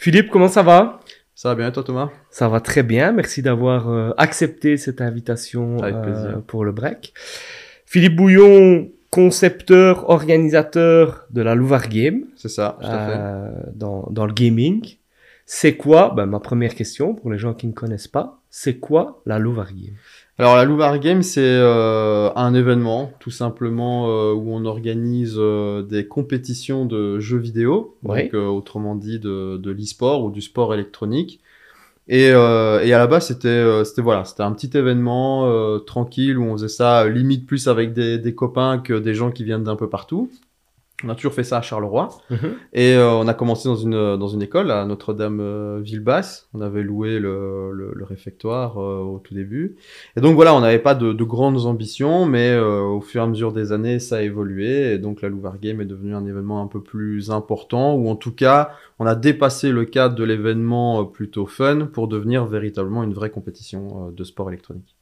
Philippe, comment ça va? Ça va bien, toi Thomas? Ça va très bien. Merci d'avoir euh, accepté cette invitation euh, pour le break. Philippe Bouillon, concepteur, organisateur de la Louvre Game C'est ça, tout à fait. euh, dans, dans le gaming. C'est quoi? Ben, Ma première question pour les gens qui ne connaissent pas, c'est quoi la Louvre Game Alors la Louvre Game, c'est euh, un événement, tout simplement, euh, où on organise euh, des compétitions de jeux vidéo, donc euh, autrement dit de, de l'e-sport ou du sport électronique. Et, euh, et à la base, c'était euh, c'était voilà, c'était un petit événement euh, tranquille où on faisait ça limite plus avec des, des copains que des gens qui viennent d'un peu partout. On a toujours fait ça à Charleroi. Et euh, on a commencé dans une, dans une école à Notre-Dame-Ville-Basse. on avait loué le, le, le réfectoire euh, au tout début. Et donc voilà, on n'avait pas de, de grandes ambitions, mais euh, au fur et à mesure des années, ça a évolué. Et donc la Louvre Game est devenu un événement un peu plus important, ou en tout cas, on a dépassé le cadre de l'événement euh, plutôt fun pour devenir véritablement une vraie compétition euh, de sport électronique.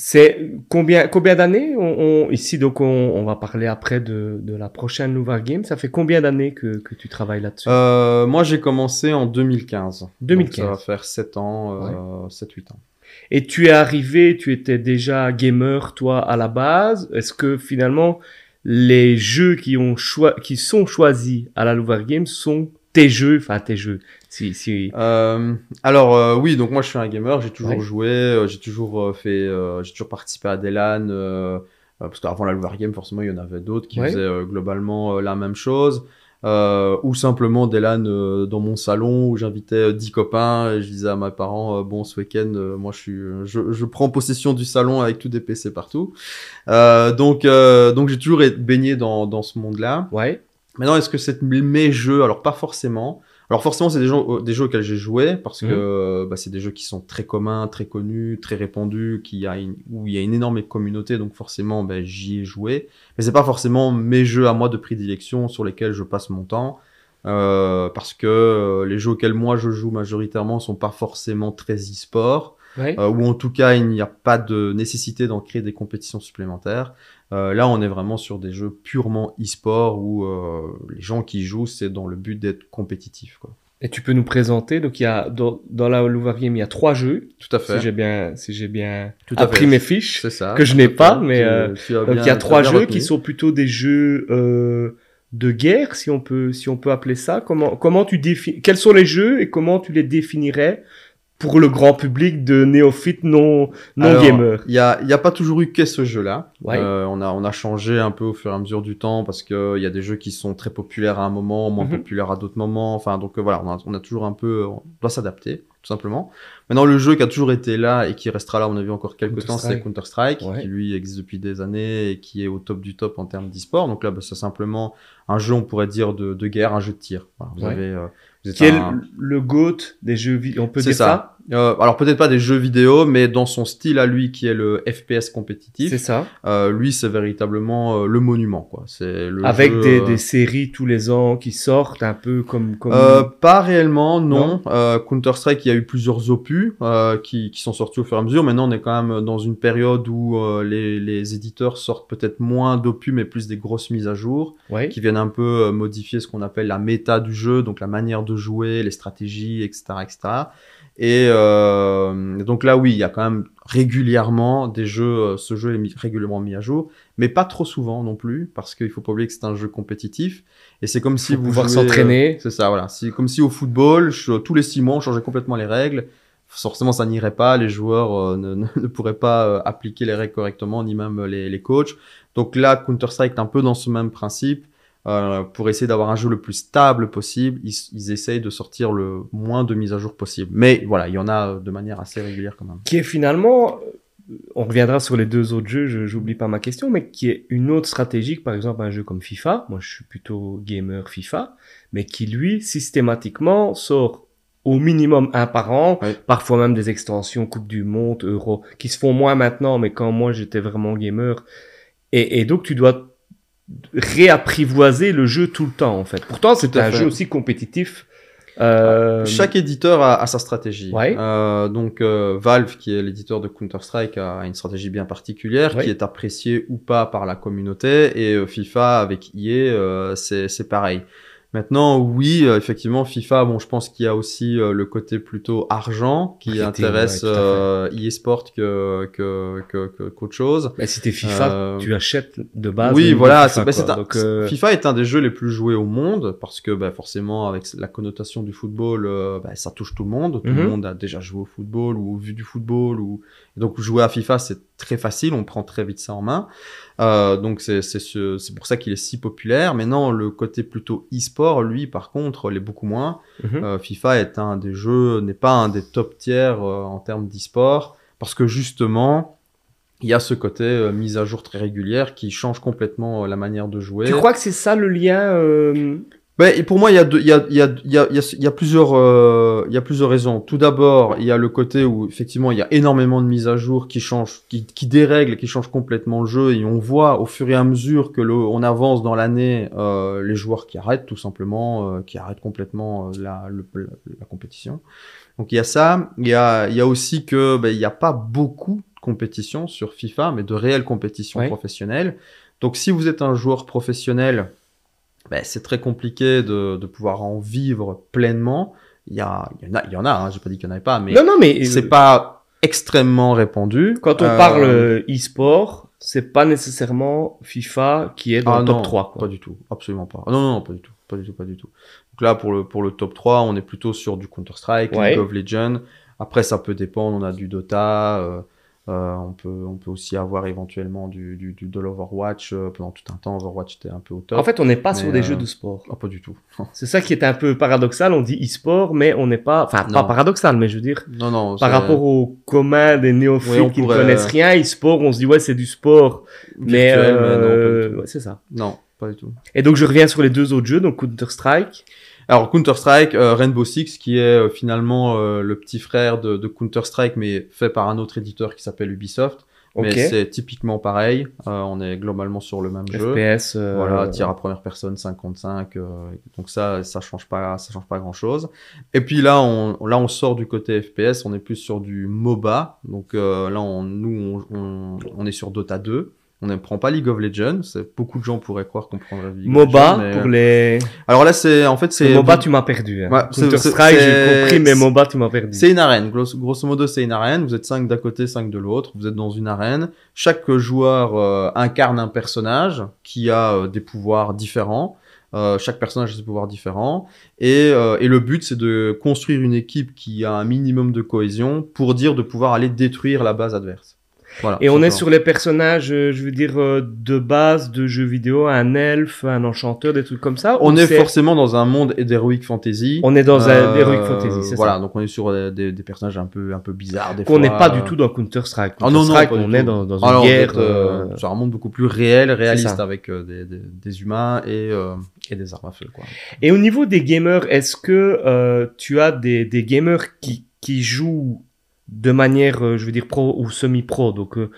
C'est combien, combien d'années on, on- Ici, donc, on, on va parler après de, de la prochaine Louvre Game. Ça fait combien d'années que, que tu travailles là-dessus? Euh, moi, j'ai commencé en 2015. Donc, 2015. ça va faire 7 ans, euh, 7-8 ans. Et tu es arrivé, tu étais déjà gamer, toi, à la base. Est-ce que finalement, les jeux qui, ont choi qui sont choisis à la Louvre Game sont tes jeux, enfin tes jeux si, si... Euh, alors euh, oui, donc moi je suis un gamer, j'ai toujours Ouais. joué, euh, j'ai toujours euh, fait, euh, j'ai toujours participé à des LAN, parce qu'avant la Louvre Game, forcément, il y en avait d'autres qui Ouais. faisaient globalement la même chose. Euh, ou simplement des LAN dans mon salon où j'invitais euh, 10 copains et je disais à mes parents bon ce week-end moi je suis je, je prends possession du salon avec tous des PC partout euh, donc euh, donc j'ai toujours été baigné dans dans ce monde là Ouais, Maintenant, est-ce que c'est mes jeux? Alors, pas forcément. Alors, forcément, c'est des jeux, des jeux auxquels j'ai joué parce Mhm. que euh, bah, c'est des jeux qui sont très communs, très connus, très répandus, qui a une- où il y a une énorme communauté, donc forcément, bah, j'y ai joué. Mais c'est pas forcément mes jeux à moi de prédilection sur lesquels je passe mon temps. euh, parce que euh, les jeux auxquels moi je joue majoritairement sont pas forcément très e-sport ouais. euh, ou en tout cas il n'y a pas de nécessité d'en créer des compétitions supplémentaires. Euh, là, on est vraiment sur des jeux purement e-sport où euh, les gens qui jouent, c'est dans le but d'être compétitif. Quoi. Et tu peux nous présenter, donc il y a, dans, dans la Louvre il y a trois jeux, Tout à si fait. j'ai bien, si j'ai bien Tout à appris fait. mes fiches. C'est ça. que je n'ai pas, mais, Tu- euh, tu Donc bien- il y a trois jeux retenu. qui sont plutôt des jeux euh, de guerre, si on peut, si on peut appeler ça. Comment, comment tu définis Quels sont les jeux et comment tu les définirais pour le grand public de néophytes non non Alors, gamers Il y a, il y a pas toujours eu que ce jeu-là. Ouais. Euh, on a, on a changé un peu au fur et à mesure du temps parce que il y a des jeux qui sont très populaires à un moment, moins Mhm. populaires à d'autres moments. Enfin, donc euh, voilà, on a, on a toujours un peu, on doit s'adapter, tout simplement. Maintenant, le jeu qui a toujours été là et qui restera là, on a vu encore quelques temps, c'est Counter-Strike. Counter-Strike, Ouais. qui lui existe depuis des années et qui est au top du top en termes d'e-sport. Donc là, bah, c'est simplement un jeu, on pourrait dire, de, de guerre, un jeu de tir. Voilà, vous Ouais. avez, euh, Qui est un- le, le GOAT des jeux vidéo On peut dire ça. ça, euh, alors peut-être pas des jeux vidéo, mais dans son style à lui qui est le FPS compétitif. C'est ça. Euh, lui, c'est véritablement euh, le monument, quoi. C'est le Avec jeu, des, euh, des séries tous les ans qui sortent, un peu comme comme. euh, pas réellement, non. Non Euh, Counter Strike, il y a eu plusieurs opus euh, qui, qui sont sortis au fur et à mesure. Maintenant, on est quand même dans une période où euh, les, les éditeurs sortent peut-être moins d'opus, mais plus des grosses mises à jour, ouais. qui viennent un peu modifier ce qu'on appelle la méta du jeu, donc la manière de jouer, les stratégies, etc., etc. Et euh, donc là, oui, il y a quand même régulièrement des jeux. euh, ce jeu est mis- régulièrement mis à jour, mais pas trop souvent non plus, parce qu'il faut pas oublier que c'est un jeu compétitif. Et c'est comme si vous pouvoir jouez, euh, s'entraîner. c'est ça, voilà. C'est comme si au football, je- tous les six mois, on changeait complètement les règles. Forcément, ça n'irait pas. Les joueurs euh, ne, ne, pourraient pas appliquer les règles correctement, ni même les, les coachs. Donc là, Counter-Strike est un peu dans ce même principe. Euh, pour essayer d'avoir un jeu le plus stable possible, ils, ils essayent de sortir le moins de mises à jour possible. Mais voilà, il y en a euh, de manière assez régulière quand même. qui est finalement, euh, on reviendra sur les deux autres jeux, je- j'oublie pas ma question, mais qui est une autre stratégie, que, par exemple un jeu comme FIFA, moi je suis plutôt gamer FIFA, mais qui lui, systématiquement, sort au minimum un par an, parfois même des extensions Coupe du Monde, Euro, qui se font moins maintenant, mais quand moi j'étais vraiment gamer. Et, et donc tu dois réapprivoiser le jeu tout le temps en fait. Pourtant c'est un fait. jeu aussi compétitif. Euh, Chaque éditeur a, a sa stratégie. Ouais. Euh, donc euh, Valve, qui est l'éditeur de Counter-Strike, a une stratégie bien particulière Ouais. qui est appréciée ou pas par la communauté. Et euh, FIFA avec EA, euh, c'est c'est pareil. Maintenant, oui, euh, effectivement, FIFA, bon, je pense qu'il y a aussi euh, le côté plutôt argent qui intéresse ouais, euh, eSport que, que, que, que- qu'autre chose. Bah, si t'es FIFA, Euh, tu achètes de base. oui, voilà, FIFA, c'est, bah, c'est un- Donc, euh, FIFA est un des jeux les plus joués au monde parce que bah, forcément, avec la connotation du football, bah, ça touche tout le monde. Tout Mhm. le monde a déjà joué au football ou vu du football. Ou... Donc, jouer à FIFA, c'est très facile, on prend très vite ça en main. Euh, donc, c'est, c'est, ce- c'est pour ça qu'il est si populaire. Maintenant, le côté plutôt e-sport, lui, par contre, l'est beaucoup moins. mhm. Euh, FIFA est un des jeux, n'est pas un des top tiers euh, en termes d'e-sport, parce que justement, il y a ce côté euh, mise à jour très régulière qui change complètement euh, la manière de jouer. Tu crois que c'est ça le lien euh, Ben, pour moi, il y a, deux- il y a, il y a, il y a, il y plusieurs, euh, il y a plusieurs raisons. Tout d'abord, il y a le côté où effectivement, il y a énormément de mises à jour qui changent, qui, qui dérèglent, qui changent complètement le jeu, et on voit au fur et à mesure que le, on avance dans l'année, euh, les joueurs qui arrêtent tout simplement, euh, qui arrêtent complètement euh, la, le- la, la compétition. Donc il y a ça. Il y a, il y a aussi que ben, il n'y a pas beaucoup de compétitions sur FIFA, mais de réelles compétitions professionnelles. Donc si vous êtes un joueur professionnel ben, c'est très compliqué de, de pouvoir en vivre pleinement. Il y, a, il y en a, il y en a hein, j'ai pas dit qu'il n'y en avait pas, mais Non, non, mais c'est euh, pas extrêmement répandu. quand on Euh, parle euh, e-sport, c'est pas nécessairement FIFA qui est dans ah le top non, 3. Quoi. Pas du tout, absolument pas. Non, non, non, pas du tout, pas du tout, pas du tout. Donc là, pour le, pour le top 3, on est plutôt sur du Counter-Strike, Ouais. League of Legends. Après, ça peut dépendre, on a du Dota, euh, euh, on, peut, on peut aussi avoir éventuellement du, du, du de l'Overwatch. euh, pendant tout un temps, Overwatch était un peu au top. En fait, on n'est pas Mais, sur des euh, jeux de sport. Ah, pas du tout. C'est ça qui est un peu paradoxal. On dit e-sport, mais on n'est pas. Enfin, pas Non. paradoxal, mais je veux dire, Non, non. par rapport au commun des néophytes qui pourrait- ne connaissent rien, e-sport, on se dit ouais, c'est du sport. Mais, mais pas euh, tout. ouais, c'est ça. Non, pas du tout. Et donc, je reviens sur les deux autres jeux, donc Counter-Strike. Alors Counter-Strike, euh, Rainbow Six, qui est euh, finalement euh, le petit frère de, de Counter-Strike, mais fait par un autre éditeur qui s'appelle Ubisoft. Mais Ok. c'est typiquement pareil. Euh, on est globalement sur le même jeu. FPS. euh, Voilà, tir à première personne 55. euh, donc ça, ça change pas, ça change pas grand chose. Et puis là, on, là, on sort du côté FPS. On est plus sur du MOBA. Donc euh, là, on, nous, on, on, on est sur Dota 2. On ne prend pas League of Legends. Beaucoup de gens pourraient croire qu'on prendrait League of MOBA, Legends, mais- pour les. Alors là, c'est en fait c'est MOBA, tu m'as perdu. hein. Ouais, c'est- Counter-Strike, c'est- j'ai compris, mais MOBA, tu m'as perdu. C'est une arène. Grosso, grosso modo, c'est une arène. Vous êtes cinq d'un côté, cinq de l'autre. Vous êtes dans une arène. Chaque joueur euh, incarne un personnage qui a euh, des pouvoirs différents. Euh, chaque personnage a ses pouvoirs différents. Et, euh, et le but, c'est de construire une équipe qui a un minimum de cohésion pour dire de pouvoir aller détruire la base adverse. Voilà. Et on est sur les personnages, euh, je veux dire, euh, de base de jeux vidéo, un elfe, un enchanteur, des trucs comme ça On est forcément dans un monde d'heroic fantasy. On est dans un Euh, Heroic Fantasy, c'est Voilà, ça. donc on est sur euh, des, des personnages un peu, un peu bizarres. Qu'on n'est pas du tout dans Counter-Strike. Ah non, non, Counter-Strike, pas du on est dans, dans une Alors, guerre. euh, sur un monde beaucoup plus réel, réaliste, avec euh, des, des, des humains et, et des armes à feu. Quoi. Et au niveau des gamers, est-ce que tu as des, des gamers qui, qui jouent de manière, euh, je veux dire, pro ou semi-pro, donc euh,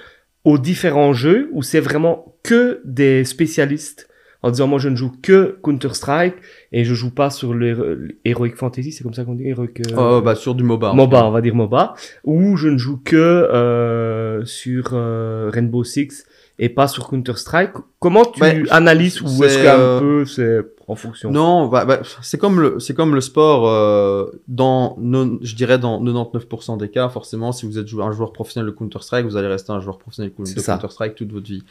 aux différents jeux, ou c'est vraiment que des spécialistes en disant moi je ne joue que Counter-Strike et je joue pas sur le Heroic Fantasy, c'est comme ça qu'on dit Heroic euh, Euh, bah, sur du MOBA. MOBA, on va dire MOBA, ou je ne joue que euh, sur euh, Rainbow Six et pas sur Counter-Strike. Comment tu Ben, analyses ou est-ce qu'un peu c'est en fonction Non, bah, bah, c'est comme le, c'est comme le sport. euh, dans, non, je dirais dans 99% des cas, forcément, si vous êtes un joueur professionnel de Counter Strike, vous allez rester un joueur professionnel de. Counter Strike toute votre vie.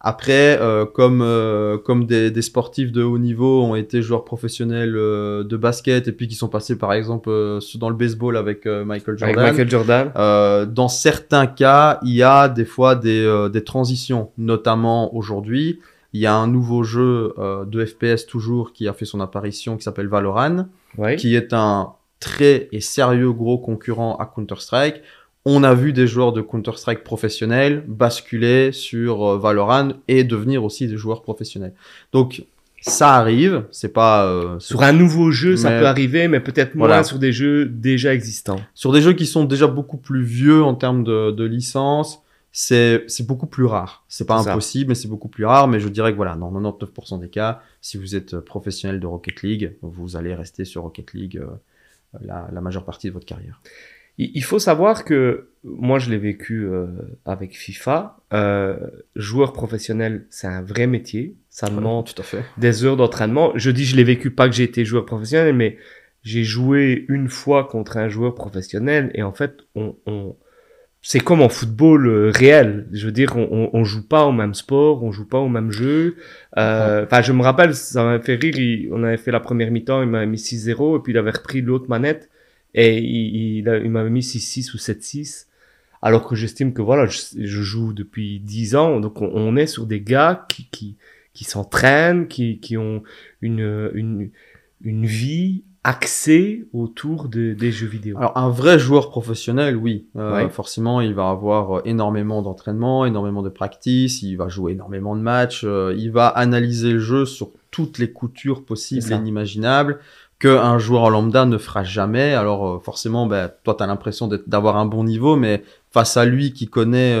Après, euh, comme euh, comme des, des sportifs de haut niveau ont été joueurs professionnels euh, de basket et puis qui sont passés par exemple euh, dans le baseball avec euh, Michael Avec Jordan. Michael Jordan Euh, dans certains cas, il y a des fois des, euh, des transitions, notamment aujourd'hui. Il y a un nouveau jeu euh, de FPS toujours qui a fait son apparition qui s'appelle Valorant, Ouais. qui est un très et sérieux gros concurrent à Counter-Strike. On a vu des joueurs de Counter-Strike professionnels basculer sur euh, Valorant et devenir aussi des joueurs professionnels. Donc ça arrive, c'est pas euh, Sur un nouveau jeu, ça peut arriver, mais peut-être moins Voilà. sur des jeux déjà existants. sur des jeux qui sont déjà beaucoup plus vieux en termes de, de licence, c'est c'est beaucoup plus rare. C'est pas ça. impossible, mais c'est beaucoup plus rare. Mais je dirais que voilà, dans 99% des cas, si vous êtes euh, professionnel de Rocket League, vous allez rester sur Rocket League euh, la, la majeure partie de votre carrière. il faut savoir que moi, je l'ai vécu euh, avec FIFA. Euh, joueur professionnel, c'est un vrai métier. Ça demande tout à fait. des heures d'entraînement. Je dis je l'ai vécu pas que j'ai été joueur professionnel, mais j'ai joué une fois contre un joueur professionnel et en fait, on, on c'est comme en football euh, réel. Je veux dire, on, on, joue pas au même sport, on joue pas au même jeu. Euh, Enfin, je me rappelle, ça m'a fait rire. il- on avait fait la première mi-temps, il m'avait mis 6-0 et puis il avait repris l'autre manette et il, il, il m'avait mis 6-6 ou 7-6. Alors que j'estime que voilà, je, je joue depuis 10 ans, donc on, on est sur des gars qui, qui, qui s'entraînent, qui, qui ont une, une, une vie axée autour de, des jeux vidéo. Alors un vrai joueur professionnel, oui, Euh, Ouais. forcément, il va avoir euh, énormément d'entraînement, énormément de practice, il va jouer énormément de matchs, euh, il va analyser le jeu sur toutes les coutures possibles et inimaginables que un joueur lambda ne fera jamais. Alors euh, forcément, ben, toi, tu as l'impression d'avoir un bon niveau, mais face à lui qui connaît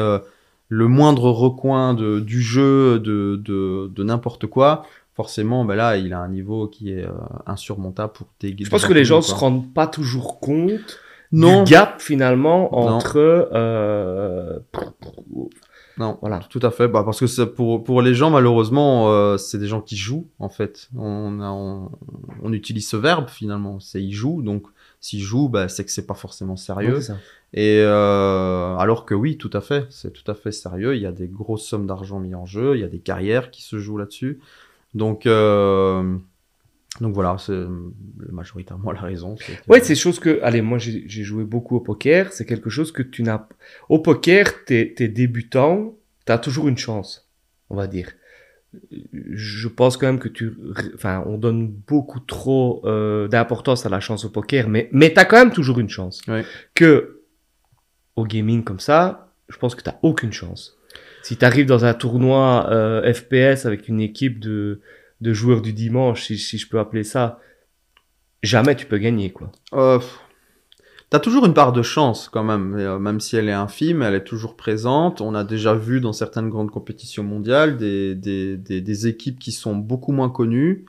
le moindre recoin de, du jeu, de, de, de n'importe quoi, forcément, ben là, il a un niveau qui est euh, insurmontable pour des Je pense que les gens se rendent pas toujours compte Non, du gap finalement Non. entre euh, Non, Voilà. tout à fait. Bah, parce que pour, pour les gens, malheureusement, euh, c'est des gens qui jouent, en fait. On, a- on, on utilise ce verbe, finalement. C'est ils jouent. Donc, s'ils jouent, bah, c'est que c'est pas forcément sérieux. Et euh, alors que oui, tout à fait. C'est tout à fait sérieux. Il y a des grosses sommes d'argent mis en jeu. Il y a des carrières qui se jouent là-dessus. Donc, euh, donc voilà, c'est majoritairement la raison. que- Ouais, c'est chose que, allez, moi j'ai j'ai joué beaucoup au poker, c'est quelque chose que tu n'as. Au poker, t'es es débutant, t'as toujours une chance, on va dire. Je pense quand même que tu, enfin, on donne beaucoup trop euh, d'importance à la chance au poker, mais mais t'as quand même toujours une chance. Ouais. Que au gaming comme ça, je pense que t'as aucune chance. Si t'arrives dans un tournoi euh, FPS avec une équipe de de joueurs du dimanche, si, si je peux appeler ça, jamais tu peux gagner quoi. Euh, T'as toujours une part de chance quand même, euh, même si elle est infime, elle est toujours présente. On a déjà vu dans certaines grandes compétitions mondiales des, des, des, des équipes qui sont beaucoup moins connues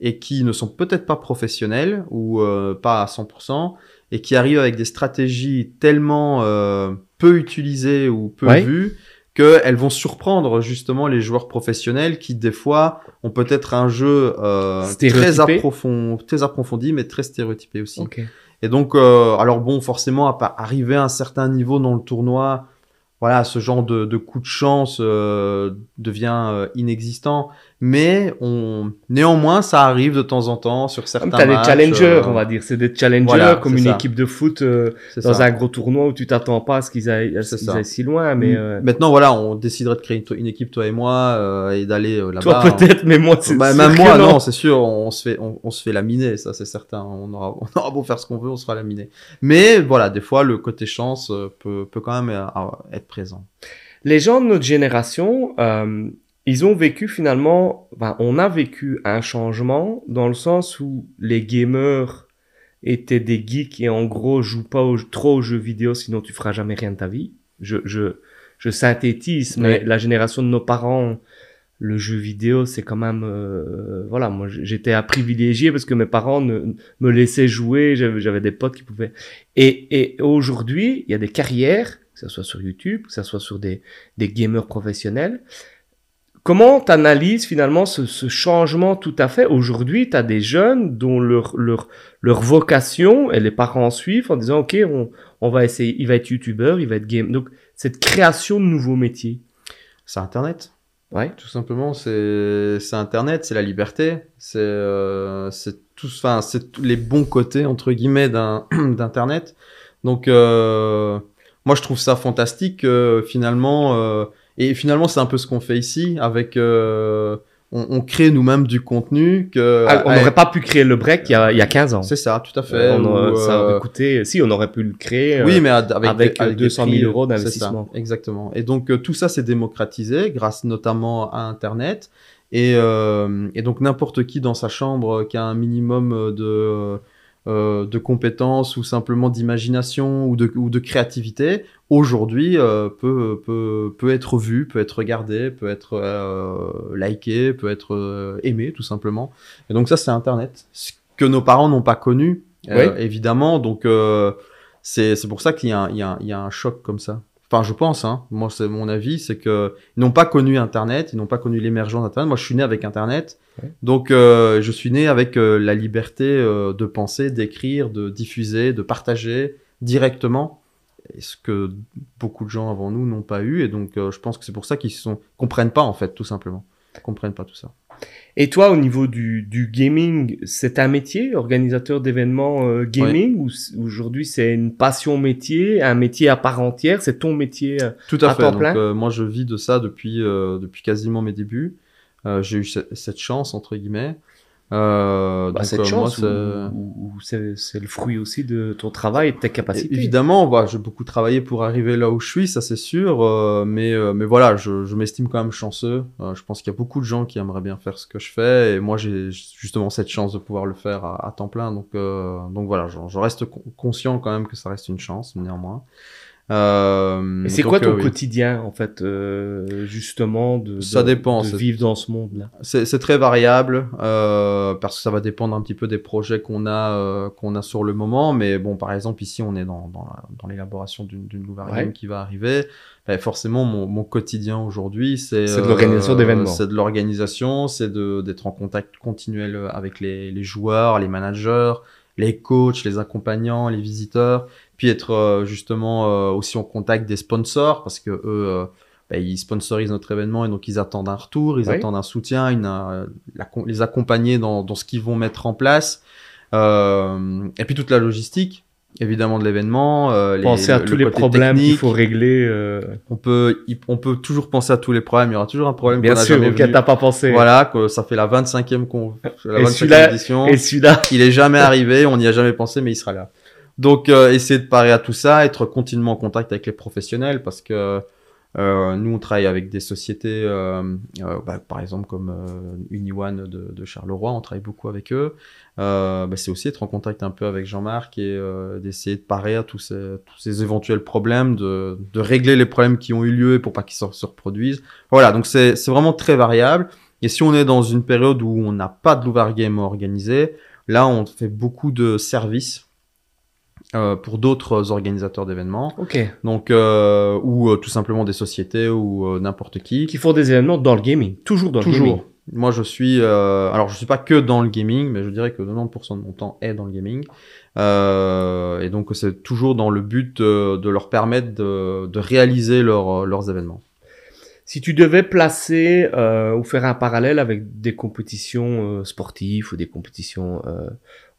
et qui ne sont peut-être pas professionnelles ou euh, pas à 100% et qui arrivent avec des stratégies tellement euh, peu utilisées ou peu Ouais. vues qu'elles vont surprendre justement les joueurs professionnels qui des fois ont peut-être un jeu euh, très, Stéréotypé. approfond- très approfondi mais très stéréotypé aussi. Et donc, euh, alors bon, forcément, à arriver à un certain niveau dans le tournoi, voilà, ce genre de, de coup de chance euh, devient inexistant. Mais on, néanmoins, ça arrive de temps en temps sur certains Comme t'as des matchs, challengers, euh, on va dire. C'est des challengers voilà, comme une ça. équipe de foot euh, c'est dans ça. un gros tournoi où tu t'attends pas à ce qu'ils aillent, ça. aillent si loin, mais euh, Maintenant, voilà, on déciderait de créer une, une équipe, toi et moi, euh, et d'aller euh, toi là-bas. peut-être, mais moi c'est Bah, même moi, non, c'est sûr, on se fait, on, on se fait laminer, ça c'est certain. On aura, on aura beau faire ce qu'on veut, on sera laminé. Mais voilà, des fois, le côté chance peut, peut quand même être présent. Les gens de notre génération, euh, ils ont vécu finalement, enfin, on a vécu un changement dans le sens où les gamers étaient des geeks et en gros jouent pas au- trop aux jeux vidéo sinon tu feras jamais rien de ta vie. Je, je, je synthétise, mais la génération de nos parents, le jeu vidéo, c'est quand même, euh, voilà, moi j'étais à privilégié parce que mes parents ne, me laissaient jouer, j'avais des potes qui pouvaient. Et, et aujourd'hui, il y a des carrières, que ce soit sur YouTube, que ce soit sur des, des gamers professionnels. Comment tu analyses finalement ce, ce changement tout à fait? Aujourd'hui, tu as des jeunes dont leur, leur, leur vocation, et les parents suivent en disant, OK, on, on va essayer, il va être youtubeur, il va être game. Donc, cette création de nouveaux métiers. C'est Internet. Ouais. Tout simplement, c'est c'est Internet, c'est la liberté, c'est euh, c'est tout, enfin c'est tous les bons côtés entre guillemets d'un d'Internet. Donc euh, moi je trouve ça fantastique euh, finalement euh, et finalement c'est un peu ce qu'on fait ici avec euh, on, on crée nous-mêmes du contenu que Ah, on avec- n'aurait pas pu créer le break il y a, il y a 15 ans. c'est ça tout à fait. Euh, on aurait- ou, ça aurait euh, coûté, si on aurait pu le créer. euh, oui, mais avec, avec, avec des 200 000 prix, euros d'investissement. exactement. Et donc tout ça s'est démocratisé grâce notamment à Internet. Et, euh, et donc n'importe qui dans sa chambre qui a un minimum de euh, de compétences ou simplement d'imagination ou de, ou de créativité, aujourd'hui euh, peut, peut, peut être vu, peut être regardé, peut être euh, liké, peut être euh, aimé tout simplement. Et donc ça c'est Internet. Ce que nos parents n'ont pas connu, euh, Oui. évidemment. Donc euh, c'est c'est pour ça qu'il y, y, a un- il y a un choc comme ça. Enfin, je pense, hein. moi c'est mon avis, c'est que ils n'ont pas connu Internet, ils n'ont pas connu l'émergence d'Internet. Moi, je suis né avec Internet, Ouais. donc euh, je suis né avec euh, la liberté euh, de penser, d'écrire, de diffuser, de partager directement. Et ce que beaucoup de gens avant nous n'ont pas eu, et donc je pense que c'est pour ça qu'ils sont comprennent pas en fait, tout simplement, Ils comprennent pas tout ça. Et toi, au niveau du, du gaming, c'est un métier, organisateur d'événements euh, gaming, ou aujourd'hui c'est une passion métier, un métier à part entière, c'est ton métier euh, Tout à, À fait. temps Donc, plein? euh, moi, je vis de ça depuis, euh, depuis quasiment mes débuts. Euh, j'ai eu ce- cette chance, entre guillemets. Euh, bah, donc, cette euh, chance, c'est- ou, c'est le fruit aussi de ton travail et de tes capacités. Évidemment, bah, j'ai beaucoup travaillé pour arriver là où je suis, ça c'est sûr. euh, mais, euh, mais voilà, je, je m'estime quand même chanceux. Euh, je pense qu'il y a beaucoup de gens qui aimeraient bien faire ce que je fais. Et moi, j'ai justement cette chance de pouvoir le faire à, à temps plein. Donc, euh, donc voilà, je, je reste con- conscient quand même que ça reste une chance, néanmoins. Euh, c'est quoi ton euh, oui. quotidien, en fait, euh, justement, de, Ça de- dépend, de c'est- vivre dans ce monde-là? C'est c'est très variable euh, parce que ça va dépendre un petit peu des projets qu'on a euh, qu'on a sur le moment. Mais bon, par exemple ici, on est dans dans, dans l'élaboration d'une nouvelle Ouais. game qui va arriver. Ben, forcément, mon, mon quotidien aujourd'hui, c'est C'est de l'organisation d'événements. C'est de l'organisation, c'est de d'être en contact continuel avec les, les joueurs, les managers, les coachs, les accompagnants, les visiteurs, puis être euh, justement euh, aussi en contact des sponsors parce que eux. ben, ils sponsorisent notre événement et donc ils attendent un retour, ils Oui. attendent un soutien, une, la- les accompagner dans, dans ce qu'ils vont mettre en place. Euh, et puis toute la logistique, évidemment, de l'événement. euh, les- Penser à le- tous le les problèmes qu'il faut régler. euh, On peut, on peut toujours penser à tous les problèmes. Il y aura toujours un problème qu'on Bien sûr, auquel t'as pas pensé. Voilà, que ça fait la 25e, con... la Et 25e celui-là- édition. Et celui-là, Il est jamais arrivé, on n'y a jamais pensé, mais il sera là. Donc, euh, essayer de parer à tout ça, être continuellement en contact avec les professionnels, parce que euh, nous, on travaille avec des sociétés, euh, euh, bah, par exemple comme euh, UniOne de, de Charleroi, on travaille beaucoup avec eux. Euh, bah, c'est aussi être en contact un peu avec Jean-Marc et d'essayer de parer à tous ces, tous ces éventuels problèmes, de, de régler les problèmes qui ont eu lieu pour pas qu'ils se, se reproduisent. Voilà, donc c'est vraiment très variable. Et si on est dans une période où on n'a pas de Louvre Game organisé, Là, on fait beaucoup de services euh, pour d'autres organisateurs d'événements, ok. donc euh, ou euh, tout simplement des sociétés ou euh, n'importe qui. Qui font des événements dans le gaming. Toujours dans le gaming. Toujours. Moi, je suis. euh, alors, je suis pas que dans le gaming, mais je dirais que 90% de mon temps est dans le gaming. Euh, et donc, c'est toujours dans le but de, de leur permettre de, de réaliser leur- leurs événements. Si tu devais placer euh, ou faire un parallèle avec des compétitions sportives ou des compétitions euh,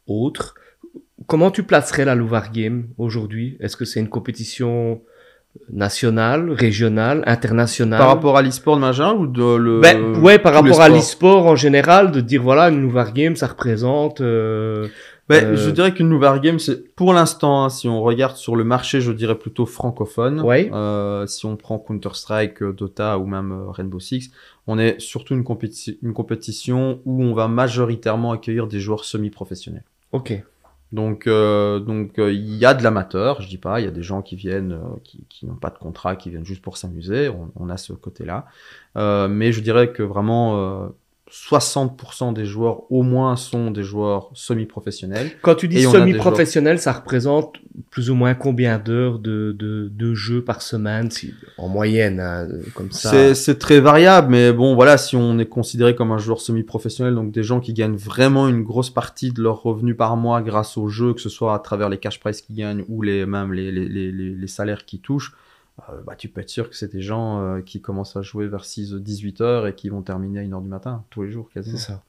autres, comment tu placerais la Louvre Game aujourd'hui? Est-ce que c'est une compétition nationale, régionale, internationale? Par rapport à l'e-sport de Magin ou de le. ben, ouais, par rapport à l'e-sport en général, de dire voilà, une Louvre Game, ça représente. euh, Ben, Euh, Je dirais qu'une nouvelle game, c'est pour l'instant, hein, si on regarde sur le marché, je dirais plutôt francophone. Ouais. Euh, si on prend Counter-Strike, euh, Dota ou même Rainbow Six, on est surtout une, compéti- une compétition où on va majoritairement accueillir des joueurs semi-professionnels. Ok. Donc, euh, donc euh, il y a de l'amateur, je dis pas, il y a des gens qui viennent, euh, qui, qui n'ont pas de contrat, qui viennent juste pour s'amuser. On, on a ce côté-là, Euh, mais je dirais que vraiment euh, 60% des joueurs au moins sont des joueurs semi-professionnels. Quand tu dis semi-professionnel, ça représente plus ou moins combien d'heures de, de, de jeux par semaine, si, en moyenne, hein, comme ça? C'est très variable, mais bon, voilà, si on est considéré comme un joueur semi-professionnel, donc des gens qui gagnent vraiment une grosse partie de leur revenu par mois grâce au jeu, que ce soit à travers les cash prizes qu'ils gagnent ou les, même les, les, les, les salaires qu'ils touchent, euh, bah, tu peux être sûr que c'est des gens euh, qui commencent à jouer vers 6-18 heures et qui vont terminer à 1 heure du matin, tous les jours C'est quasiment. ça.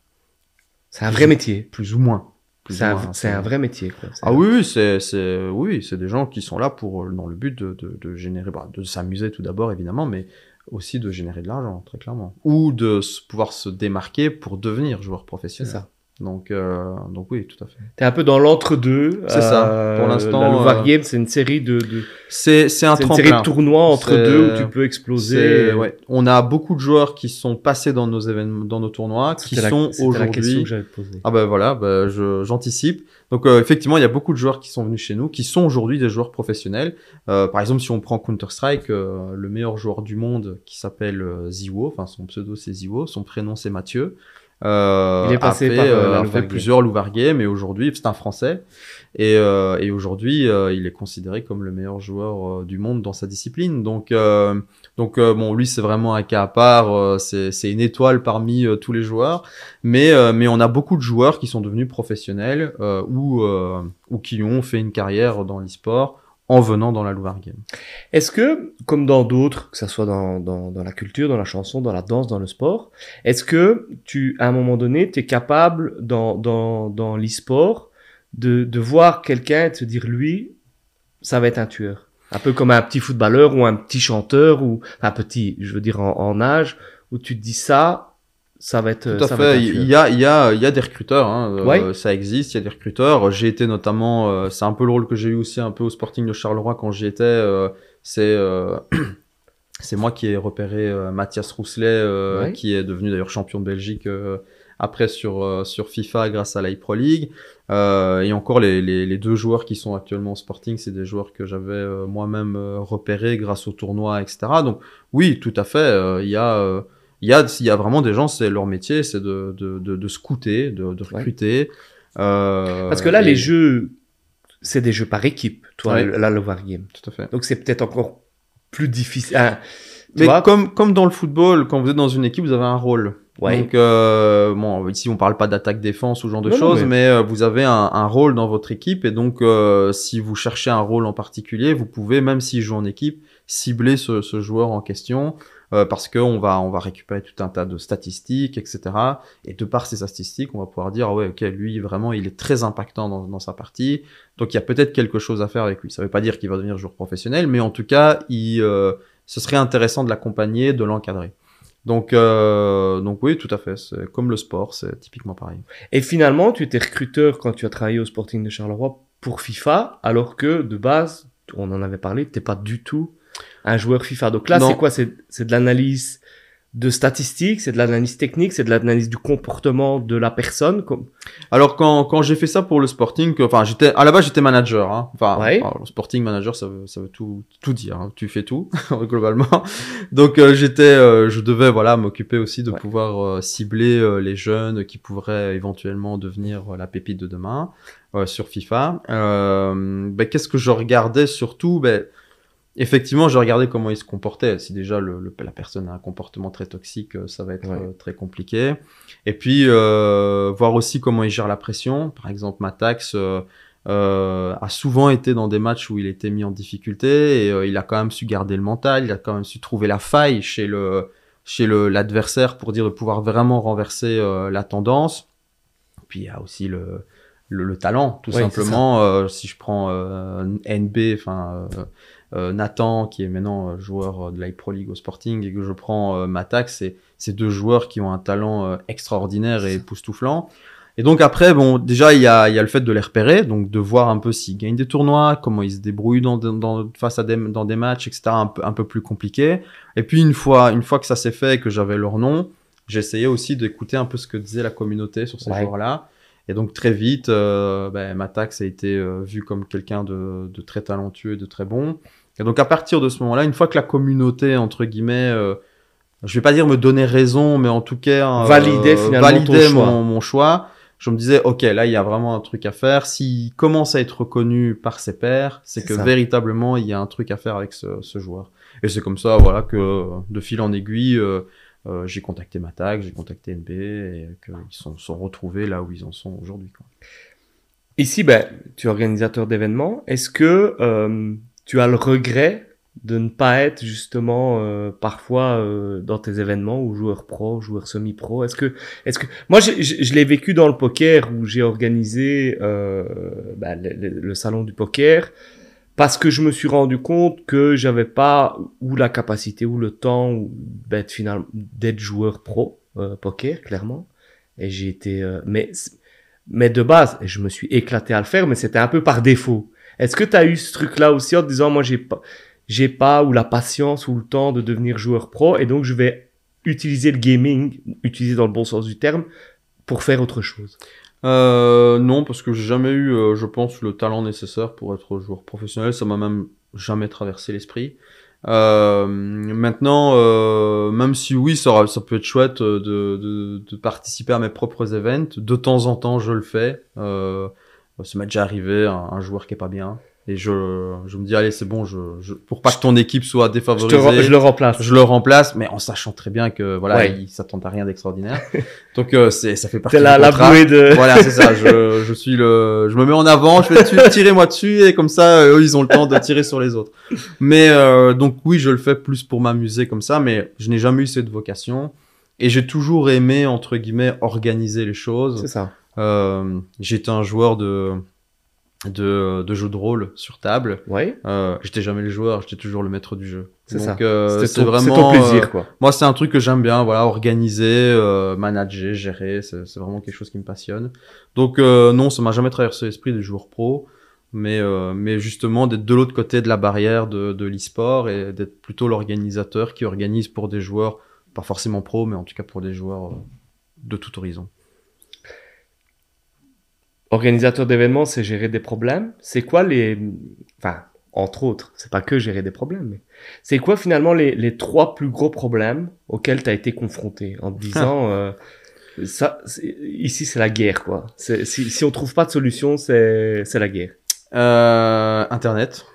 C'est un vrai métier. Plus ou moins. C'est un, c'est un vrai métier. Quoi. C'est Ah oui, c'est, c'est, oui, c'est des gens qui sont là pour, euh, dans le but de, de, de générer, bah, de s'amuser tout d'abord évidemment, mais aussi de générer de l'argent, très clairement. Ou de pouvoir se démarquer pour devenir joueur C'est professionnel. ça. Donc, euh, donc oui, tout à fait. T'es un peu dans l'entre-deux. C'est ça. Pour l'instant, La Louvre euh, Game, c'est une série de, de C'est, c'est un c'est une série de tournois entre deux où tu peux exploser. C'est- ouais. On a beaucoup de joueurs qui sont passés dans nos événements, dans nos tournois, qui la- sont c'était la question aujourd'hui. Ah ben voilà, bah, je- j'anticipe. Donc euh, effectivement, il y a beaucoup de joueurs qui sont venus chez nous, qui sont aujourd'hui des joueurs professionnels. Euh, par exemple, si on prend Counter-Strike, euh, le meilleur joueur du monde qui s'appelle euh, Ziwo, enfin son pseudo c'est Ziwo, son prénom c'est Mathieu. Euh, Il est passé a fait, par, euh, euh, a fait plusieurs Louvar Games et aujourd'hui, c'est un Français. Et, euh, et aujourd'hui, euh, il est considéré comme le meilleur joueur du monde dans sa discipline. Donc, euh, donc bon, lui, c'est vraiment un cas à part. euh, c'est une étoile parmi tous les joueurs. Mais, euh, mais on a beaucoup de joueurs qui sont devenus professionnels euh, ou, euh, ou qui ont fait une carrière dans l'e-sport en venant dans la Louvar Game. Est-ce que, comme dans d'autres, que ce soit dans, dans, dans la culture, dans la chanson, dans la danse, dans le sport, est-ce que tu, à un moment donné, tu es capable dans, dans, dans l'e-sport de, de voir quelqu'un et de se dire, lui, ça va être un tueur? Un peu comme un petit footballeur ou un petit chanteur ou un petit, je veux dire, en, en âge, où tu te dis ça, ça va être, Tout à ça va être fait. Il y a, il y a, il y a des recruteurs. Hein. euh, ça existe. Il y a des recruteurs. J'ai été notamment. euh, c'est un peu le rôle que j'ai eu aussi un peu au Sporting de Charleroi quand j'y étais. euh, c'est euh, c'est moi qui ai repéré euh, Mathias Rousselet, euh, Ouais. qui est devenu d'ailleurs champion de Belgique euh, après sur euh, sur FIFA grâce à l'I Pro League. Euh, et encore les, les, les deux joueurs qui sont actuellement au Sporting, c'est des joueurs que j'avais euh, moi-même euh, repérés grâce au tournoi, etc. Donc oui, tout à fait. euh, Il y a euh, il y a, il y a vraiment des gens, c'est leur métier, c'est de, de, de, de scouter, de, de Ouais. recruter. Euh, Parce que là, et- les jeux, c'est des jeux par équipe, toi, Ouais. là, le Wargame. Tout à fait. Donc c'est peut-être encore plus difficile. Ah, Mais vois comme, comme dans le football, quand vous êtes dans une équipe, vous avez un rôle. Ouais. Donc, euh, bon, ici on parle pas d'attaque-défense ou ce genre de choses, mais- mais, euh, vous avez un, un rôle dans votre équipe et donc euh, si vous cherchez un rôle en particulier, vous pouvez, même s'il joue en équipe, cibler ce, ce joueur en question euh, parce qu'on va, on va récupérer tout un tas de statistiques, etc. Et de par ces statistiques, on va pouvoir dire, ouais, ok, lui vraiment, il est très impactant dans, dans sa partie, donc il y a peut-être quelque chose à faire avec lui. Ça veut pas dire qu'il va devenir joueur professionnel, mais en tout cas, il, euh, ce serait intéressant de l'accompagner, de l'encadrer. Donc, euh, donc oui, tout à fait. C'est comme le sport, c'est typiquement pareil. Et finalement, tu étais recruteur quand tu as travaillé au Sporting de Charleroi pour FIFA, alors que de base, on en avait parlé, t'es pas du tout un joueur FIFA. Donc là, c'est quoi? C'est c'est de l'analyse de statistiques, c'est de l'analyse technique, c'est de l'analyse du comportement de la personne. Alors quand, quand j'ai fait ça pour le Sporting, que- enfin j'étais à la base j'étais manager, hein. enfin Ouais. alors, le Sporting manager ça veut, ça veut tout tout dire, hein. tu fais tout globalement. Donc euh, j'étais, euh, je devais voilà m'occuper aussi de Ouais. pouvoir euh, cibler les jeunes qui pourraient éventuellement devenir la pépite de demain euh, sur FIFA. Euh, ben, qu'est-ce que je regardais surtout? Ben, Effectivement, je regardais comment il se comportait. Si déjà le, le- la personne a un comportement très toxique, euh, ça va être Ouais. euh, très compliqué. Et puis euh, voir aussi comment il gère la pression. Par exemple, Matax euh, euh, a souvent été dans des matchs où il était mis en difficulté et il a quand même su garder le mental. Il a quand même su trouver la faille chez le chez le l'adversaire pour dire de pouvoir vraiment renverser la tendance. Puis il y a aussi le le, le talent, tout Ouais, simplement. Si je prends euh, NB, enfin Nathan, qui est maintenant euh, joueur euh, de la Pro League au Sporting, et que je prends euh, Matax, c'est c'est deux joueurs qui ont un talent euh, extraordinaire et époustouflant. Et donc après, bon, déjà il y a, il y a le fait de les repérer, donc de voir un peu s'ils gagnent des tournois, comment ils se débrouillent dans, dans, face à des, dans des matchs, etc. Un peu, un peu plus compliqué. Et puis une fois, une fois que ça s'est fait et que j'avais leur nom, j'essayais aussi d'écouter un peu ce que disait la communauté sur ces Ouais. joueurs-là. Et donc très vite, euh, ben, Matax a été euh, vu comme quelqu'un de, de très talentueux et de très bon. Et donc à partir de ce moment-là, une fois que la communauté, entre guillemets, euh, je vais pas dire me donner raison, mais en tout cas euh, Validait finalement choix. mon, choix, je me disais, ok, là il y a vraiment un truc à faire. S'il commence à être reconnu par ses pairs, c'est C'est que ça. véritablement il y a un truc à faire avec ce, ce joueur. Et c'est comme ça, voilà, que de fil en aiguille, euh, j'ai contacté Matac, j'ai contacté NB, et qu'ils sont, sont retrouvés là où ils en sont aujourd'hui. Ici, ben, tu es organisateur d'événements. Est-ce que euh, tu as le regret de ne pas être justement euh, parfois dans tes événements ou joueur pro, joueur semi-pro? Est-ce que, est-ce que, moi, je, l'ai vécu dans le poker où j'ai organisé ben, le salon du poker parce que je me suis rendu compte que j'avais pas ou la capacité ou le temps d'être finalement d'être joueur pro euh, poker clairement. Et j'ai été euh, mais mais de base je me suis éclaté à le faire mais c'était un peu par défaut. Est-ce que tu as eu ce truc là aussi en te disant moi j'ai pas j'ai pas ou la patience ou le temps de devenir joueur pro et donc je vais utiliser le gaming utiliser dans le bon sens du terme pour faire autre chose? Euh, non, parce que j'ai jamais eu, euh, je pense, le talent nécessaire pour être joueur professionnel. Ça m'a même jamais traversé l'esprit. Euh, maintenant, euh, même si oui, ça, peut être chouette euh, de, de, de participer à mes propres events, de temps en temps, je le fais. Euh, ça m'est déjà arrivé, un, un joueur qui est pas bien. Et je, je me dis, allez, c'est bon, je, je, pour pas que ton équipe soit Je, te défavorisée, je le remplace. je le remplace, mais en sachant très bien que voilà, Ouais. il s'attend à rien d'extraordinaire. Donc euh, c'est, ça fait partie C'est du la, la bouée de. Voilà, c'est ça. Je, je suis le, je me mets en avant, je fais tu- tirez-moi dessus et comme ça, eux, ils ont le temps de tirer sur les autres. Mais euh, donc oui, je le fais plus pour m'amuser comme ça, mais je n'ai jamais eu cette vocation et j'ai toujours aimé entre guillemets organiser les C'est choses. ça. Euh, j'étais un joueur de de, de jeux de rôle sur table. Ouais. Euh, j'étais jamais le joueur, j'étais toujours le maître du jeu. C'est ça. euh, C'était c'est vraiment c'est ton euh, plaisir, quoi. moi, c'est un truc que j'aime bien, voilà, organiser, euh, manager, gérer, c'est vraiment quelque chose qui me passionne. Donc euh, non, ça m'a jamais traversé l'esprit de joueur pro, mais euh, mais justement d'être de l'autre côté de la barrière de, de l'e-sport et d'être plutôt l'organisateur qui organise pour des joueurs, pas forcément pro, mais en tout cas pour des joueurs de tout horizon. Organisateur d'événements, c'est gérer des problèmes. C'est quoi les. Enfin, entre autres, c'est pas que gérer des problèmes, mais c'est quoi finalement les, les trois plus gros problèmes auxquels tu as été confronté en te disant. euh, ça, ici, c'est la guerre, quoi. Si, si on trouve pas de solution, c'est c'est la guerre. Euh, Internet.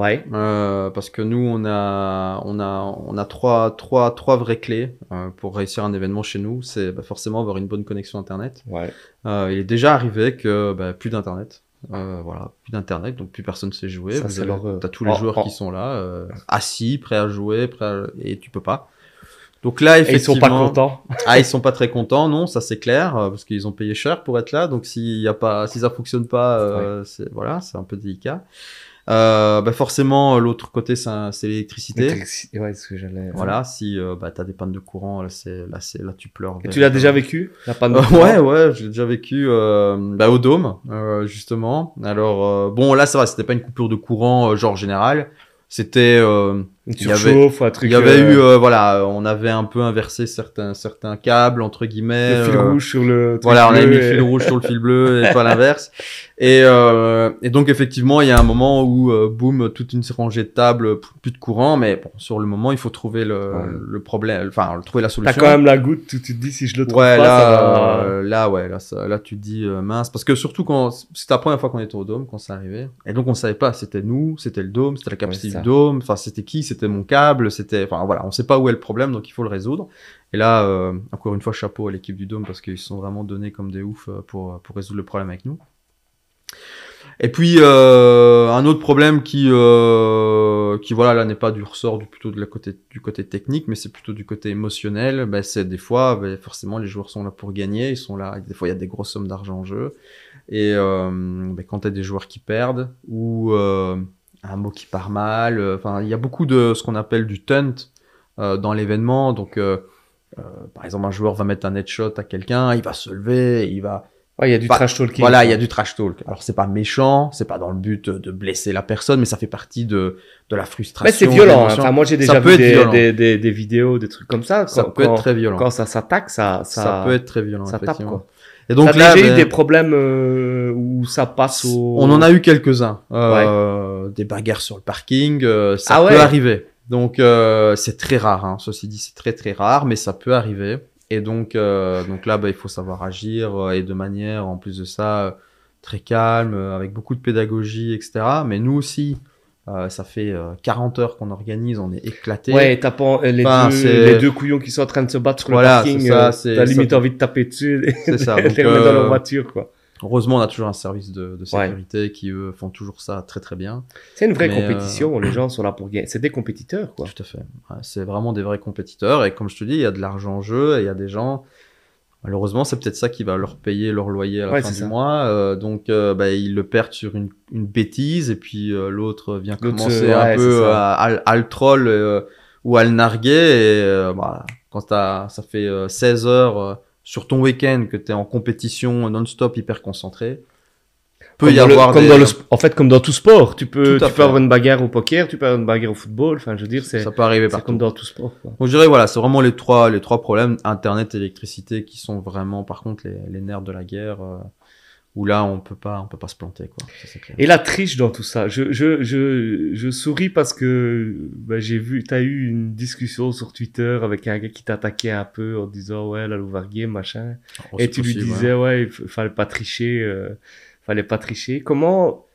Ouais. Euh, parce que nous, on a, on a, on a trois, trois, trois vraies clés euh, pour réussir un événement chez nous. C'est bah, forcément avoir une bonne connexion Internet. Ouais. Euh, il est déjà arrivé que bah, plus d'internet. Euh, voilà, plus d'internet, donc plus personne sait jouer. Ça, c'est l'horreur. T'as tous les Oh, joueurs oh. qui sont là, euh, assis, prêts à jouer, prêts à... et tu peux pas. Donc là, Et ils effectivement, sont pas contents. ah, ils sont pas très contents, non, ça c'est clair, euh, parce qu'ils ont payé cher pour être là. Donc s'il y a pas, si ça fonctionne pas, euh, c'est voilà, c'est un peu délicat. Euh, bah forcément, l'autre côté, c'est l'électricité. Électrici- Ouais, ce que j'allais. Voilà, si euh, bah, t'as des pannes de courant, là, c'est là, c'est là tu pleures. Et tu l'as déjà vécu La panne de Euh, courant? ouais, ouais, j'ai déjà vécu euh, bah, au Dôme, euh, justement. Alors, euh, bon, là, ça va, c'était pas une coupure de courant, euh, genre générale. C'était, euh, Une il y avait- un truc. il y avait euh, eu, euh, voilà, on avait un peu inversé certains, certains câbles, entre guillemets. le fil euh, rouge sur le. Voilà, on a mis le fil rouge sur le fil bleu et pas l'inverse. Et, euh, et donc effectivement, il y a un moment où, euh, boum, toute une rangée de tables, plus de courant, mais bon, sur le moment, il faut trouver le, Ouais. le problème, enfin, trouver la T'as solution. quand même la goutte, tu tu te dis si je le trouve Ouais, pas, là, ça va- là, ouais, là, ça, là, tu te dis mince, parce que surtout quand c'était la première fois qu'on était au dôme, quand c'est arrivé, et donc on savait pas, c'était nous, c'était le dôme, c'était la capacité Ouais, ça. du dôme, enfin c'était qui, c'était mon câble, c'était, enfin voilà, on sait pas où est le problème, donc il faut le résoudre. Et là, euh, encore une fois, chapeau à l'équipe du dôme parce qu'ils se sont vraiment donnés comme des oufs euh, pour pour résoudre le problème avec nous. Et puis euh, un autre problème qui qui voilà là n'est pas du ressort du plutôt de la côté du côté technique mais c'est plutôt du côté émotionnel ben, c'est des fois ben, forcément les joueurs sont là pour gagner ils sont là des fois il y a des grosses sommes d'argent en jeu et euh, ben, quand des joueurs qui perdent ou un mot qui part mal euh, enfin il y a beaucoup de ce qu'on appelle du tunt euh, dans l'événement donc euh, par exemple un joueur va mettre un headshot à quelqu'un il va se lever il va Ouais, il y a du trash talking. voilà, il y a du trash talk. Alors c'est pas méchant, c'est pas dans le but de blesser la personne, mais ça fait partie de de la frustration. Mais c'est violent. hein. Enfin, moi, j'ai déjà vu des, violent. des, des, des vidéos, des trucs comme ça. Quand, ça peut quand, être très violent. quand ça s'attaque, ça, ça, ça peut être très violent, ça tape, quoi. Et donc T'as déjà eu ben, des problèmes euh, où ça passe au. on en a eu quelques-uns. Euh, Des bagarres sur le parking, euh, ça Ah peut ouais. arriver. Donc c'est très rare. Hein. Ceci dit, c'est très très rare, mais ça peut arriver. Et donc, donc là, bah, il faut savoir agir et de manière, en plus de ça, très calme, avec beaucoup de pédagogie, etc. Mais nous aussi, euh, ça fait euh, 40 heures qu'on organise, on est éclaté. Ouais, t'as pas euh, les, Enfin, deux, les couillons qui sont en train de se battre sur Voilà, le parking. c'est ça, euh, T'as limite envie de taper dessus C'est ça. les Donc, remettre dans leur voiture, quoi. heureusement, on a toujours un service de, de sécurité qui, eux, font toujours ça très très bien. C'est une vraie mais, compétition. Les gens sont là pour gagner. C'est des compétiteurs, quoi. Tout à fait. Ouais, c'est vraiment des vrais compétiteurs. Et comme je te dis, il y a de l'argent en jeu et il y a des gens. Malheureusement, c'est peut-être ça qui va leur payer leur loyer à la Ouais, fin du ça. mois. Euh, donc, euh, bah, ils le perdent sur une, une bêtise et puis euh, l'autre vient commencer euh, un peu ça. à, à, à le troll euh, ou à le narguer. Et euh, bah, quand t'as, ça fait euh, 16 heures euh, sur ton week-end que tu es en compétition non-stop, hyper concentré, peut Comme y le- avoir comme des... dans le en fait, comme dans tout sport, tu peux, tu fait. peux avoir une bagarre au poker, tu peux avoir une bagarre au football. Enfin, je veux dire, c'est ça peut arriver partout. comme dans tout sport. quoi. Donc je dirais voilà, c'est vraiment les trois les trois problèmes internet et électricité qui sont vraiment par contre les, les nerfs de la guerre. euh, où là on peut pas on peut pas se planter quoi ça, c'est clair. Et la triche dans tout ça, je, je, je, je souris parce que bah, j'ai vu, t'as eu une discussion sur Twitter avec un gars qui t'attaquait un peu en disant ouais la Louvre Game machin, Oh, et tu lui disais ouais. ouais il fallait pas tricher, euh, fallait pas tricher. Comment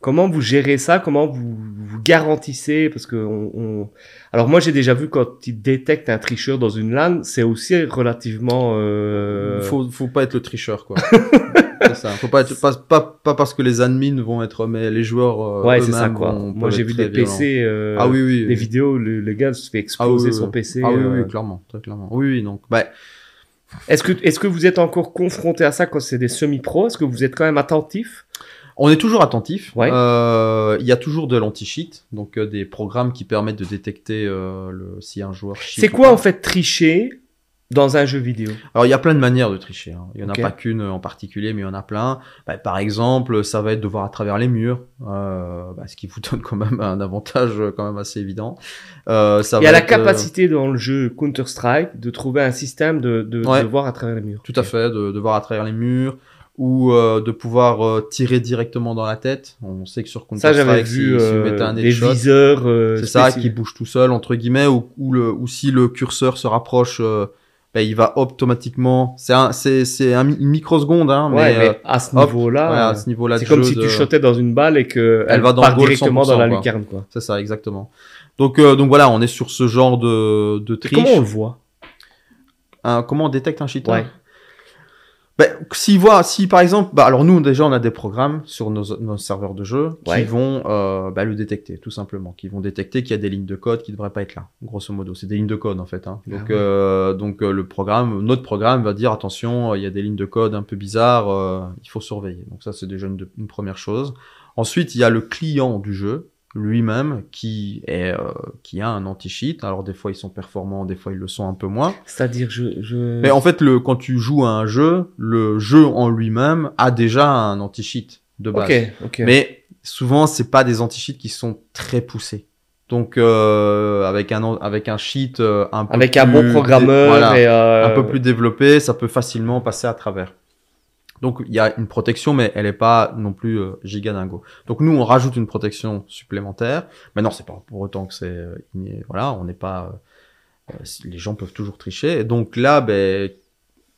comment vous gérez ça? Comment vous, vous garantissez? Parce que on, on- alors moi j'ai déjà vu quand tu détectes un tricheur dans une LAN, c'est aussi relativement euh... faut faut pas être le tricheur quoi ça faut pas être pas, pas pas parce que les admins vont être mais les joueurs euh, ouais c'est ça quoi. Moi j'ai vu des. PC, euh, ah oui oui des vidéos, le, le gars se fait exploser Ah oui, son. PC. ah oui, euh. oui clairement très clairement oui oui donc bah Est-ce que, est-ce que vous êtes encore confronté à ça quand c'est des semi-pros? Est-ce que vous êtes quand même attentif? On est toujours attentif. Ouais. Euh, Il y a toujours de l'anti-cheat, donc euh, des programmes qui permettent de détecter euh, le, si un joueur cheat. C'est quoi en fait tricher dans un jeu vidéo Alors il y a plein de manières de tricher. hein. Il y en a pas qu'une en particulier, mais il y en a plein. Bah, par exemple, ça va être de voir à travers les murs, euh, bah, ce qui vous donne quand même un avantage euh, quand même assez évident. Euh, ça Il y a la être, euh, capacité dans le jeu Counter-Strike de trouver un système de, de, Ouais. de voir à travers les murs. Tout à fait, de, de voir à travers les murs ou euh, de pouvoir euh, tirer directement dans la tête. On sait que sur Ça j'avais Counter-Strike, si, vu euh, mettez un des viseurs. euh, C'est ça qui bouge tout seul entre guillemets ou, ou le ou si le curseur se rapproche euh, ben, il va automatiquement c'est un c'est c'est un, une microseconde hein Ouais, mais, mais, euh, à ce hop, niveau-là, euh, à ce niveau-là c'est comme si de- tu shotais dans une balle et que Elle elle, va dans part directement dans 100%, la quoi. lucarne quoi. c'est ça exactement donc euh, donc voilà on est sur ce genre de de Et triche Comment on le voit? Un- comment on détecte un cheater? Ouais. Ben, s'il voit, si par exemple, bah alors nous déjà on a des programmes sur nos, nos serveurs de jeu qui Ouais. vont euh, bah, le détecter tout simplement, qui vont détecter qu'il y a des lignes de code qui devraient pas être là, grosso modo. C'est des lignes de code en fait. Hein. Donc Ah ouais. euh, donc euh, le programme, notre programme va dire attention, euh, il y a des lignes de code un peu bizarres, euh, il faut surveiller. Donc ça c'est déjà une, une première chose. Ensuite il y a le client du jeu lui-même qui est euh, qui a un anti-cheat. Alors des fois ils sont performants, des fois ils le sont un peu moins. C'est-à-dire je, je... Mais en fait, le, quand tu joues à un jeu, le jeu en lui-même a déjà un anti-cheat de base. Ok, ok. Mais souvent, c'est pas des anti-cheats qui sont très poussés. Donc, euh, avec un avec un cheat euh, un peu Avec un bon programmeur voilà, et euh, un peu plus développé, ça peut facilement passer à travers. Donc, il y a une protection, mais elle est pas non plus euh, giga dingo. Donc, nous, on rajoute une protection supplémentaire. Mais non, c'est pas pour autant que c'est euh, voilà, on n'est pas euh, si- les gens peuvent toujours tricher. Et donc là, ben,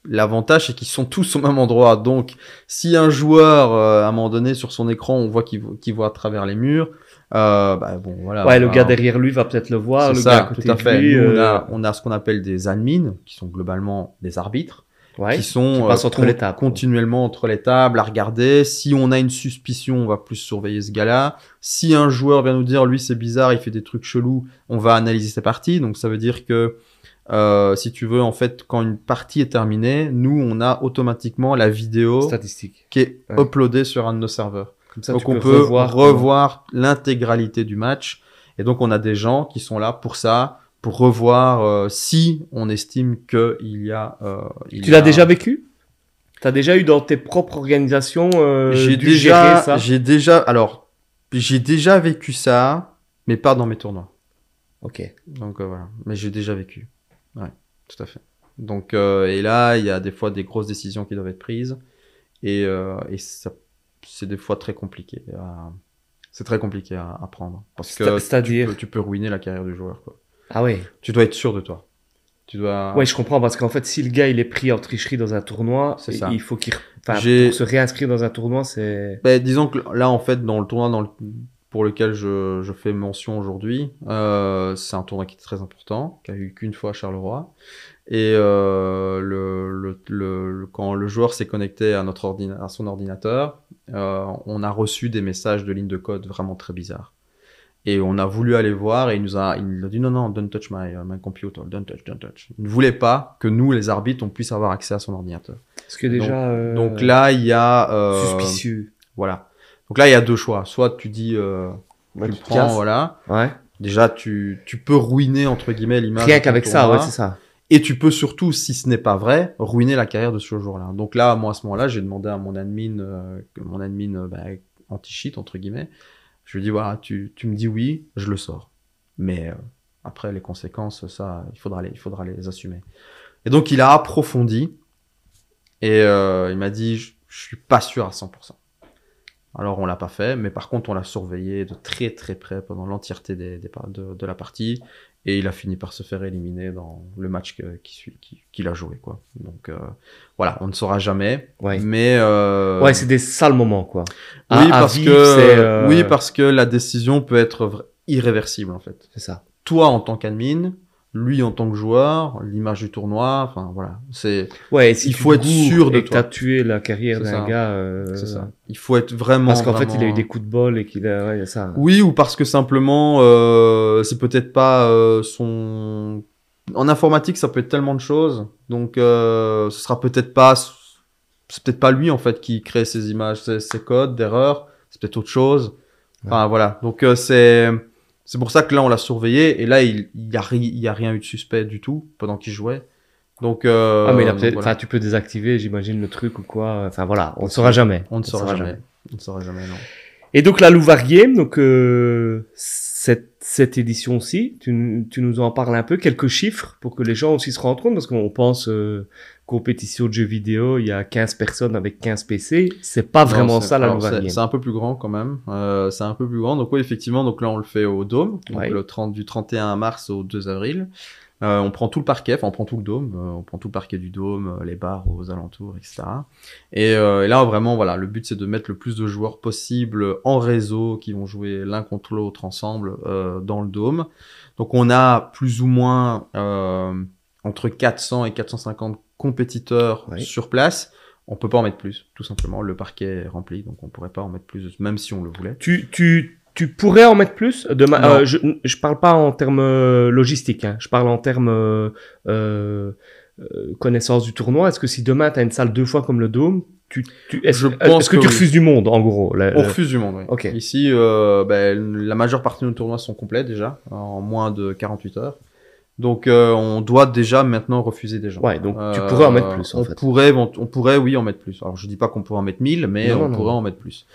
l'avantage, c'est qu'ils sont tous au même endroit. Donc, si un joueur, euh, à un moment donné, sur son écran, on voit qu'il vo- qu'il voit à travers les murs, euh, bah, bon, voilà. Ouais, le gars derrière lui va peut-être le voir, c'est le ça, gars à côté tout à de fait. lui. Nous, on, euh, a, on a ce qu'on appelle des admins, qui sont globalement des arbitres, ouais, qui sont qui passent euh, entre con- les tables. continuellement entre les tables à regarder. Si on a une suspicion, on va plus surveiller ce gars-là. Si un joueur vient nous dire, lui, c'est bizarre, il fait des trucs chelous, on va analyser ses parties. Donc, ça veut dire que, euh, si tu veux, en fait, quand une partie est terminée, nous, on a automatiquement la vidéo statistique. qui est Ouais. uploadée sur un de nos serveurs. Comme ça, donc, tu on peux peut revoir. revoir, l'intégralité du match. Et donc, on a des gens qui sont là pour ça, pour revoir euh, si on estime qu'il y a. euh, il Tu l'as a- déjà vécu? T'as déjà eu dans tes propres organisations euh, J'ai déjà, ça? j'ai déjà, alors, j'ai déjà vécu ça, mais pas dans mes tournois. Ok. Donc voilà, mais j'ai déjà vécu. Ouais, tout à fait. Donc et là, il y a des fois des grosses décisions qui doivent être prises et, et ça, c'est des fois très compliqué. à- C'est très compliqué à, à prendre parce C'est- que tu peux, tu peux ruiner la carrière du joueur. Quoi. Ah ouais. Tu dois être sûr de toi. Tu dois. Ouais, je comprends parce qu'en fait, si le gars il est pris en tricherie dans un tournoi, il- ça. il faut qu'il, enfin, pour se réinscrire dans un tournoi, c'est. Ben, disons que là, en fait, dans le tournoi dans le- pour lequel je, je fais mention aujourd'hui, euh, c'est un tournoi qui est très important, qui a eu qu'une fois à Charleroi. Et euh, le, le, le- le- quand le joueur s'est connecté à, notre ordina- à son ordinateur, euh, on a reçu des messages de ligne de code vraiment très bizarres. Et on a voulu aller voir et il nous a, il nous a dit non, non, don't touch my, uh, my computer, don't touch, don't touch. Il ne voulait pas que nous, les arbitres, on puisse avoir accès à son ordinateur. Parce que déjà. euh, Donc là, il y a... euh, Suspicieux. voilà. Donc là, il y a deux choix. Soit tu dis, euh, Ouais, tu tu le te prends, casses. voilà. Ouais. Déjà, tu, tu peux ruiner, entre guillemets, l'image. Rien qu'avec ça, ouais, c'est ça. Et tu peux surtout, si ce n'est pas vrai, ruiner la carrière de ce jour-là. Donc là, moi, à ce moment-là, j'ai demandé à mon admin, euh, que mon admin euh, bah, anti-cheat, entre guillemets. Je lui dis, voilà, tu, tu me dis oui, je le sors. Mais euh, après, les conséquences, ça, il faudra les, il faudra les assumer. Et donc, il a approfondi. Et euh, il m'a dit, je- je suis pas sûr à 100%. Alors on l'a pas fait, mais par contre on l'a surveillé de très très près pendant l'entièreté des, des de la partie, et il a fini par se faire éliminer dans le match que- qui suit- qui- qu'il a joué quoi. Donc euh, voilà, on ne saura jamais, Ouais. mais euh, Ouais, c'est des sales moments, quoi. oui À- parce vivre, que euh, oui parce que la décision peut être irréversible en fait. C'est ça. Toi en tant qu'admin, lui en tant que joueur, l'image du tournoi, enfin voilà, c'est Ouais, si Il faut être sûr de et toi. tué la carrière d'un gars. euh, c'est ça. Il faut être vraiment Parce qu'en fait, il a eu des coups de bol et qu'il a, ouais, ça. Oui, ou parce que simplement, euh, c'est peut-être pas euh, son. En informatique, ça peut être tellement de choses, donc euh, ce sera peut-être pas, c'est peut-être pas lui en fait qui crée ces images, ces, codes d'erreur, c'est peut-être autre chose. Enfin voilà, donc euh, c'est c'est pour ça que là on l'a surveillé et là il il y a ri- il y a rien eu de suspect du tout pendant qu'il jouait. Donc euh, Ah, mais il a donc peut-être, voilà. enfin, tu peux désactiver, j'imagine, le truc ou quoi. Enfin, voilà, on ne saura jamais. on ne saura jamais. On ne saura jamais non. Et donc, la Louvar Game, donc, euh, cette, cette édition-ci, tu, nous- tu nous en parles un peu, quelques chiffres pour que les gens aussi se rendent compte, parce qu'on pense, euh, compétition de jeux vidéo, il y a 15 personnes avec 15 PC. C'est pas vraiment ça, la Louvar c'est- un peu plus grand quand même. Euh, c'est un peu plus grand. Donc oui, effectivement, donc là on le fait au Dôme, donc Ouais. le 30 du 31 mars au 2 avril. Euh, on prend tout le parquet, enfin on prend tout le dôme, euh, on prend tout le parquet du dôme, euh, les bars aux alentours, etc. Et, euh, et là vraiment voilà, le but c'est de mettre le plus de joueurs possible en réseau qui vont jouer l'un contre l'autre ensemble euh, dans le dôme. Donc on a plus ou moins euh, entre 400 et 450 compétiteurs Ouais. sur place. On peut pas en mettre plus, tout simplement. Le parquet est rempli, donc on pourrait pas en mettre plus, même si on le voulait. Tu, tu, tu pourrais en mettre plus? Non. euh, je, je parle pas en termes euh, logistiques, hein. je parle en termes euh, euh, connaissance du tournoi. Est-ce que si demain tu as une salle deux fois comme le Dôme, tu, tu, est-ce, que, que tu oui. refuses du monde en gros la- On la- refuse du monde, oui. Ici, ben, la majeure partie de nos tournois sont complets déjà, en moins de 48 heures. Donc euh, on doit déjà maintenant refuser des gens. Ouais, donc tu Euh, pourrais en mettre plus en on fait. Pourrait, on, on pourrait, oui, en mettre plus. Alors je dis pas qu'on pourrait en mettre 1000, mais Non, on non, pourrait non. en mettre plus.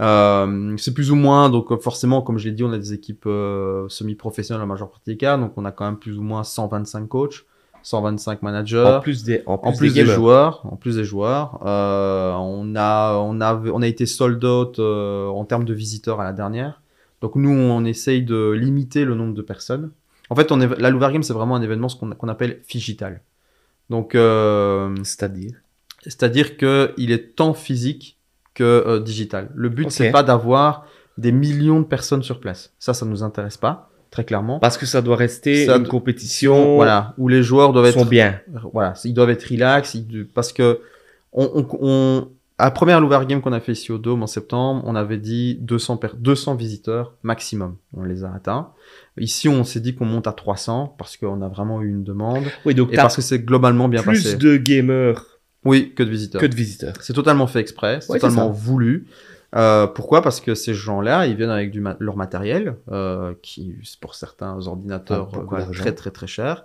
Euh, c'est plus ou moins, donc forcément, comme je l'ai dit, on a des équipes euh, semi-professionnelles la majeure partie des cas, donc on a quand même plus ou moins 125 coachs, 125 managers. En plus des, en plus, En plus des, joueurs, en plus des joueurs, euh, on a, on a, on a été sold out euh, en termes de visiteurs à la dernière. Donc nous, on essaye de limiter le nombre de personnes. En fait, on est, la c'est vraiment un événement ce qu'on qu'on appelle figital. Donc, euh, C'est-à-dire? c'est-à-dire que il est tant physique que euh, digital. Le but, Ok. c'est pas d'avoir des millions de personnes sur place. Ça, ça nous intéresse pas, très clairement. Parce que ça doit rester Ça une compétition. Voilà, où les joueurs doivent sont être bien. voilà, ils doivent être relax, ils- parce que on, on, on- à la première Louver Game qu'on a fait ici au Dôme en septembre, on avait dit 200, per- 200 visiteurs maximum. On les a atteints. Ici, on s'est dit qu'on monte à 300 parce qu'on a vraiment eu une demande Oui, donc et parce que c'est globalement bien plus passé. de gamers Oui, que de visiteurs. que de visiteurs. C'est totalement fait exprès, c'est Ouais, totalement voulu. Euh, pourquoi? Parce que ces gens-là, ils viennent avec du ma- leur matériel, euh, qui pour certains ordinateurs Ah, euh, très très très cher,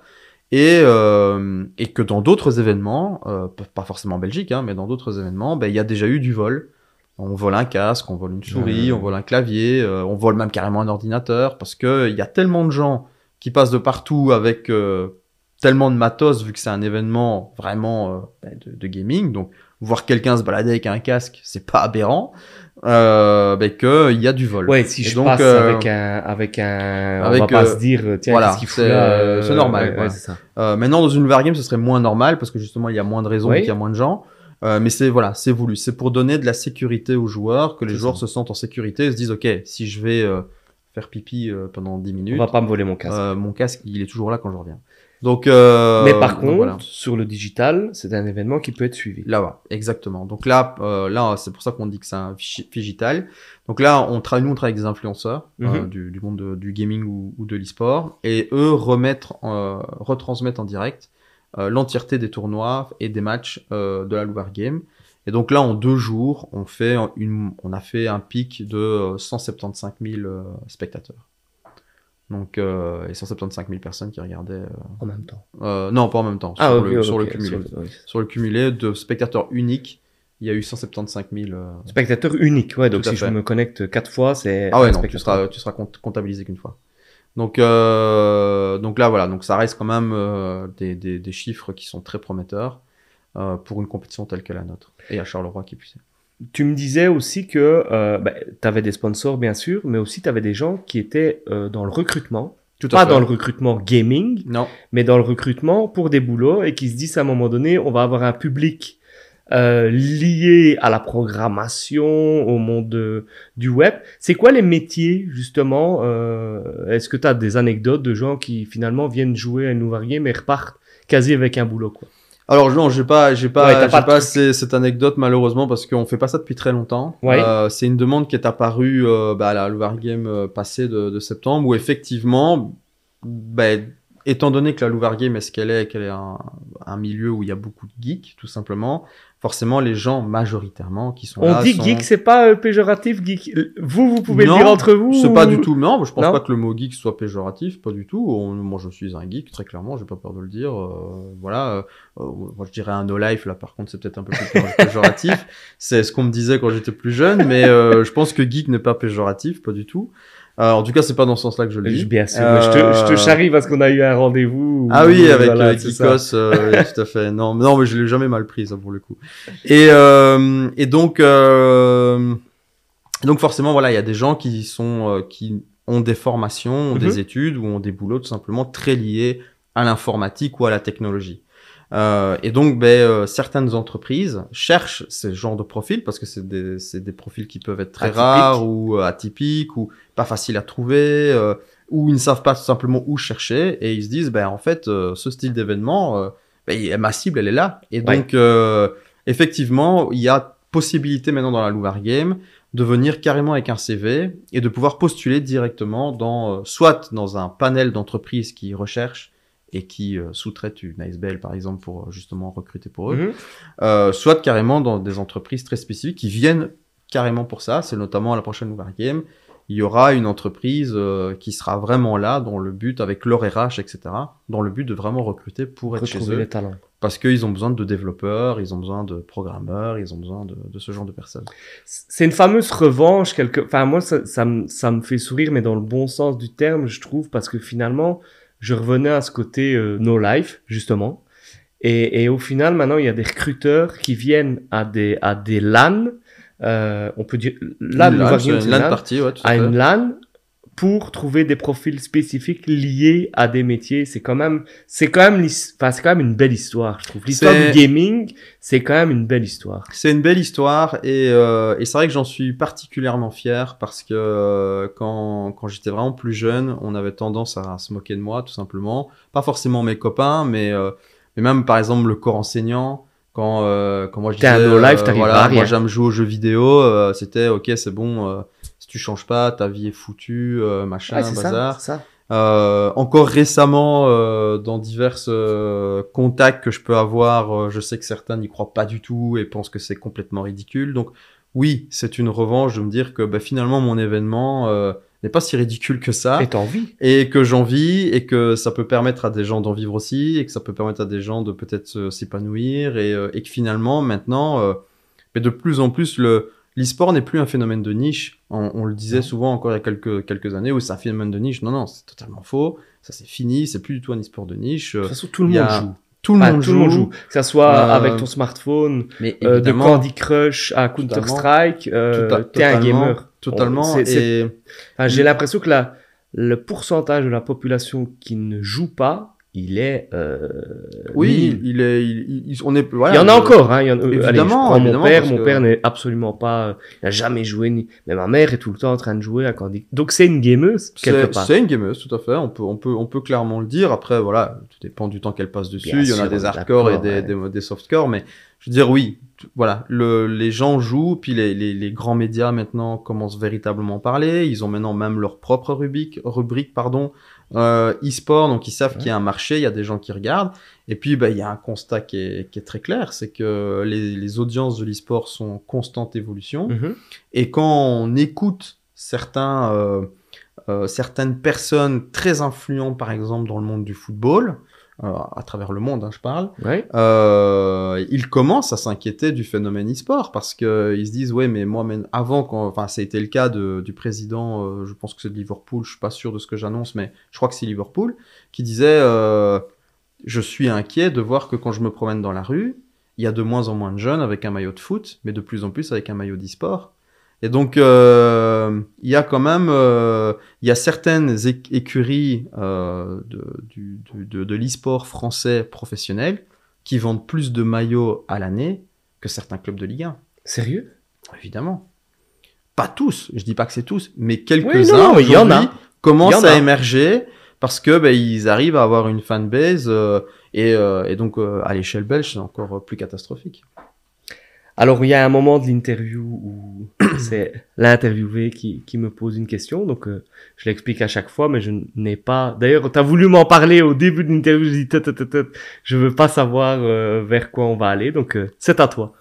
et, euh, et que dans d'autres événements, euh, pas forcément en Belgique, hein, mais dans d'autres événements, ben, il y a déjà eu du vol. On vole un casque, on vole une souris, Ouais. on vole un clavier, euh, on vole même carrément un ordinateur, parce que il y a tellement de gens qui passent de partout avec euh, tellement de matos, vu que c'est un événement vraiment euh, ben, de, de gaming, donc voir quelqu'un se balader avec un casque, c'est pas aberrant, euh, ben que il y a du vol. Ouais, si je donc, passe euh, avec un, avec un, on va pas euh, se dire, tiens, voilà, qu'est-ce qu'il là euh, c'est normal, ouais, ça. Euh, maintenant, dans une Game, ce serait moins normal parce que justement, il y a moins de raisons, Oui. qu'il y a moins de gens. Euh, mais c'est voilà, c'est voulu. C'est pour donner de la sécurité aux joueurs, que les joueurs ça. se sentent en sécurité et se disent, ok, si je vais euh, faire pipi euh, pendant 10 On minutes, va pas me voler mon casque. euh, mon casque, il est toujours là quand je reviens. Donc, euh, Mais par contre, voilà. sur le digital, c'est un événement qui peut être suivi. Là, exactement. Donc là, euh, là, c'est pour ça qu'on dit que c'est un digital. Donc là, on travaille, nous, on travaille avec des influenceurs euh, Mhm. du, du monde de- du gaming ou, ou de l'e-sport, et eux remettre, euh, retransmettent en direct euh, l'entièreté des tournois et des matchs euh, de la Louver Game. Et donc là, en deux jours, on fait une, on a fait un pic de euh, 175 000 euh, spectateurs. Donc, euh, et 175 000 personnes qui regardaient. euh, En même temps. euh, non, pas en même temps. Ah, sur, le, sur cumulé. sur le- oui. Sur le cumulé de spectateurs uniques, il y a eu 175 000. euh, Spectateur unique, ouais. Donc si je me connecte quatre fois, c'est. Ah ouais, non, tu seras, tu seras compte- comptabilisé qu'une fois. Donc, donc là, voilà, donc ça reste quand même des, des, des chiffres qui sont très prometteurs. pour une compétition telle que la nôtre. Et à Charleroi qui puisse. Tu me disais aussi que euh, bah, tu avais des sponsors, bien sûr, mais aussi tu avais des gens qui étaient euh, dans le recrutement. Tout Pas dans le recrutement gaming, Non. mais dans le recrutement pour des boulots et qui se disent à un moment donné, on va avoir un public euh, lié à la programmation, au monde de- du web. C'est quoi les métiers, justement euh, Est-ce que tu as des anecdotes de gens qui finalement viennent jouer à une nouvelle game et repartent quasi avec un boulot quoi? Alors non, j'ai pas, j'ai pas, Ouais, pas ces- cette anecdote malheureusement parce qu'on fait pas ça depuis très longtemps. Ouais. Euh, c'est une demande qui est apparue euh, bah, à la Louvre Game euh, passée de, de septembre où effectivement, bah, étant donné que la Louvre Game est ce qu'elle est, qu'elle est un, un milieu où il y a beaucoup de geeks tout simplement, forcément les gens majoritairement qui sont On là dit sont... geek, c'est pas euh, péjoratif geek. Vous, vous pouvez Non, le dire entre vous C'est ou- pas du tout, non, je pense Non pas que le mot geek soit péjoratif, pas du tout. On- moi, je suis un geek, très clairement, j'ai pas peur de le dire. euh, voilà, euh, euh, moi, je dirais un no life, là, par contre, c'est peut-être un peu plus péjo- péjoratif. c'est ce qu'on me disait quand j'étais plus jeune, mais euh, je pense que geek n'est pas péjoratif, pas du tout. Euh, en tout cas, c'est pas dans ce sens-là que je le dis. Je- Bien sûr, je, te, je te Euh, charrie parce qu'on a eu un rendez-vous. ah oui, avec Voilà, euh, euh, tout à fait. Non, non, mais je l'ai jamais mal pris ça pour le coup. Et et donc donc forcément voilà, il y a des gens qui sont qui ont des formations, ont Mhm. des études ou ont des boulots tout simplement très liés à l'informatique ou à la technologie. Euh, et donc, ben, euh, certaines entreprises cherchent ce genre de profils parce que c'est des, des profils qui peuvent être très rares ou euh, atypiques ou pas faciles à trouver euh, ou ils ne savent pas tout simplement où chercher et ils se disent, ben, en fait, euh, ce style d'événement, ben, ma cible, elle est là. Et donc, euh, effectivement, il y a possibilité maintenant dans la Louvre Game de venir carrément avec un CV et de pouvoir postuler directement dans, euh, soit dans un panel d'entreprises qui recherchent et qui euh, sous-traitent une ASBL par exemple pour euh, justement recruter pour eux, Mhm. euh, soit carrément dans des entreprises très spécifiques qui viennent carrément pour ça. C'est notamment à la prochaine Louvre Game. Il y aura une entreprise euh, qui sera vraiment là dans le but, avec leur RH, etc., dans le but de vraiment recruter pour être chez Retrouver eux. les talents. Parce qu'ils ont besoin de développeurs, ils ont besoin de programmeurs, ils ont besoin de, de ce genre de personnes. C'est une fameuse revanche quelque. Enfin moi ça, ça, me, ça me fait sourire mais dans le bon sens du terme je trouve parce que finalement je revenais à ce côté euh, no life justement. Et, et au final maintenant il y a des recruteurs qui viennent à des à des LAN euh, on peut dire LAN, LAN, une ouais, tout à une LAN pour trouver des profils spécifiques liés à des métiers. C'est quand même, c'est quand même, enfin, c'est quand même une belle histoire, je trouve. L'histoire du gaming, c'est quand même une belle histoire. C'est une belle histoire et, euh, et c'est vrai que j'en suis particulièrement fier parce que euh, quand, quand j'étais vraiment plus jeune, on avait tendance à, se moquer de moi tout simplement. Pas forcément mes copains, mais, euh, mais même par exemple le corps enseignant. Quand, euh, quand moi je disais, no life, euh, voilà, moi j'aime jouer aux jeux vidéo, euh, c'était ok c'est bon, euh, tu changes pas, ta vie est foutue, euh, machin, Ouais, bazar. ça, ça. Euh, encore récemment, euh, dans divers euh, contacts que je peux avoir, euh, je sais que certains n'y croient pas du tout et pensent que c'est complètement ridicule. Donc oui, c'est une revanche de me dire que bah, finalement mon événement euh, n'est pas si ridicule que ça Et t'as envie. et que j'en vis et que ça peut permettre à des gens d'en vivre aussi et que ça peut permettre à des gens de peut-être euh, s'épanouir et, euh, et que finalement maintenant euh, mais de plus en plus le l'e-sport n'est plus un phénomène de niche. On, on le disait souvent encore il y a quelques quelques années où c'est un phénomène de niche. Non non c'est totalement faux. Ça c'est fini. C'est plus du tout un e-sport de niche. De toute façon, tout le monde a- joue. tout le, monde, tout joue, le monde joue. Que ça soit Euh, avec ton smartphone, mais euh, de Candy Crush à Counter-Strike, euh, t'es un gamer. totalement. Et Enfin, j'ai l'impression que la, le pourcentage de la population qui ne joue pas, il est. Euh, oui il est il, il- on est voilà il y en a euh, encore, hein. Il y en, euh, allez, je évidemment, mon évidemment, père. Mon que- père n'est absolument pas. euh, il n'a jamais joué. Ni... Mais ma mère est tout le temps en train de jouer à Candy. Donc c'est une gameuse quelque part. c'est une gameuse, tout à fait. On peut, on peut, on peut clairement le dire. Après, voilà, tout dépend du temps qu'elle passe dessus. Bien Il y en a sûr, des hardcore et des, ouais. des, des softcore, mais je veux dire, oui, voilà, le, les gens jouent, puis les, les, les grands médias maintenant commencent véritablement à parler. Ils ont maintenant même leur propre rubrique, rubrique, pardon, euh, e-sport, donc ils savent Ouais. qu'il y a un marché, il y a des gens qui regardent. Et puis, bah, il y a un constat qui est, qui est très clair, c'est que les, les audiences de l'e-sport sont en constante évolution. Mhm. Et quand on écoute certains, euh, euh, certaines personnes très influentes, par exemple, dans le monde du football, euh, à travers le monde, hein, je parle, Ouais. euh, ils commencent à s'inquiéter du phénomène e-sport parce que ils se disent ouais mais moi même avant quand enfin ça a été le cas de, du président euh, je pense que c'est de Liverpool je suis pas sûr de ce que j'annonce mais je crois que c'est Liverpool qui disait euh, je suis inquiet de voir que quand je me promène dans la rue il y a de moins en moins de jeunes avec un maillot de foot, mais de plus en plus avec un maillot d'e-sport. Et donc, euh, il y a quand même, euh, il y a certaines écuries euh, de, du, de, de l'e-sport français professionnel qui vendent plus de maillots à l'année que certains clubs de Ligue 1. Sérieux? Évidemment. Pas tous, je dis pas que c'est tous, mais quelques-uns commencent à émerger parce que ben, ils arrivent à avoir une fanbase et, et donc à l'échelle belge c'est encore plus catastrophique. Alors il y a un moment de l'interview où c'est l'interviewé qui, qui me pose une question, donc je l'explique à chaque fois, mais je n'ai pas. D'ailleurs, tu as voulu m'en parler au début de l'interview, je dis je veux pas savoir vers quoi on va aller, donc c'est à toi.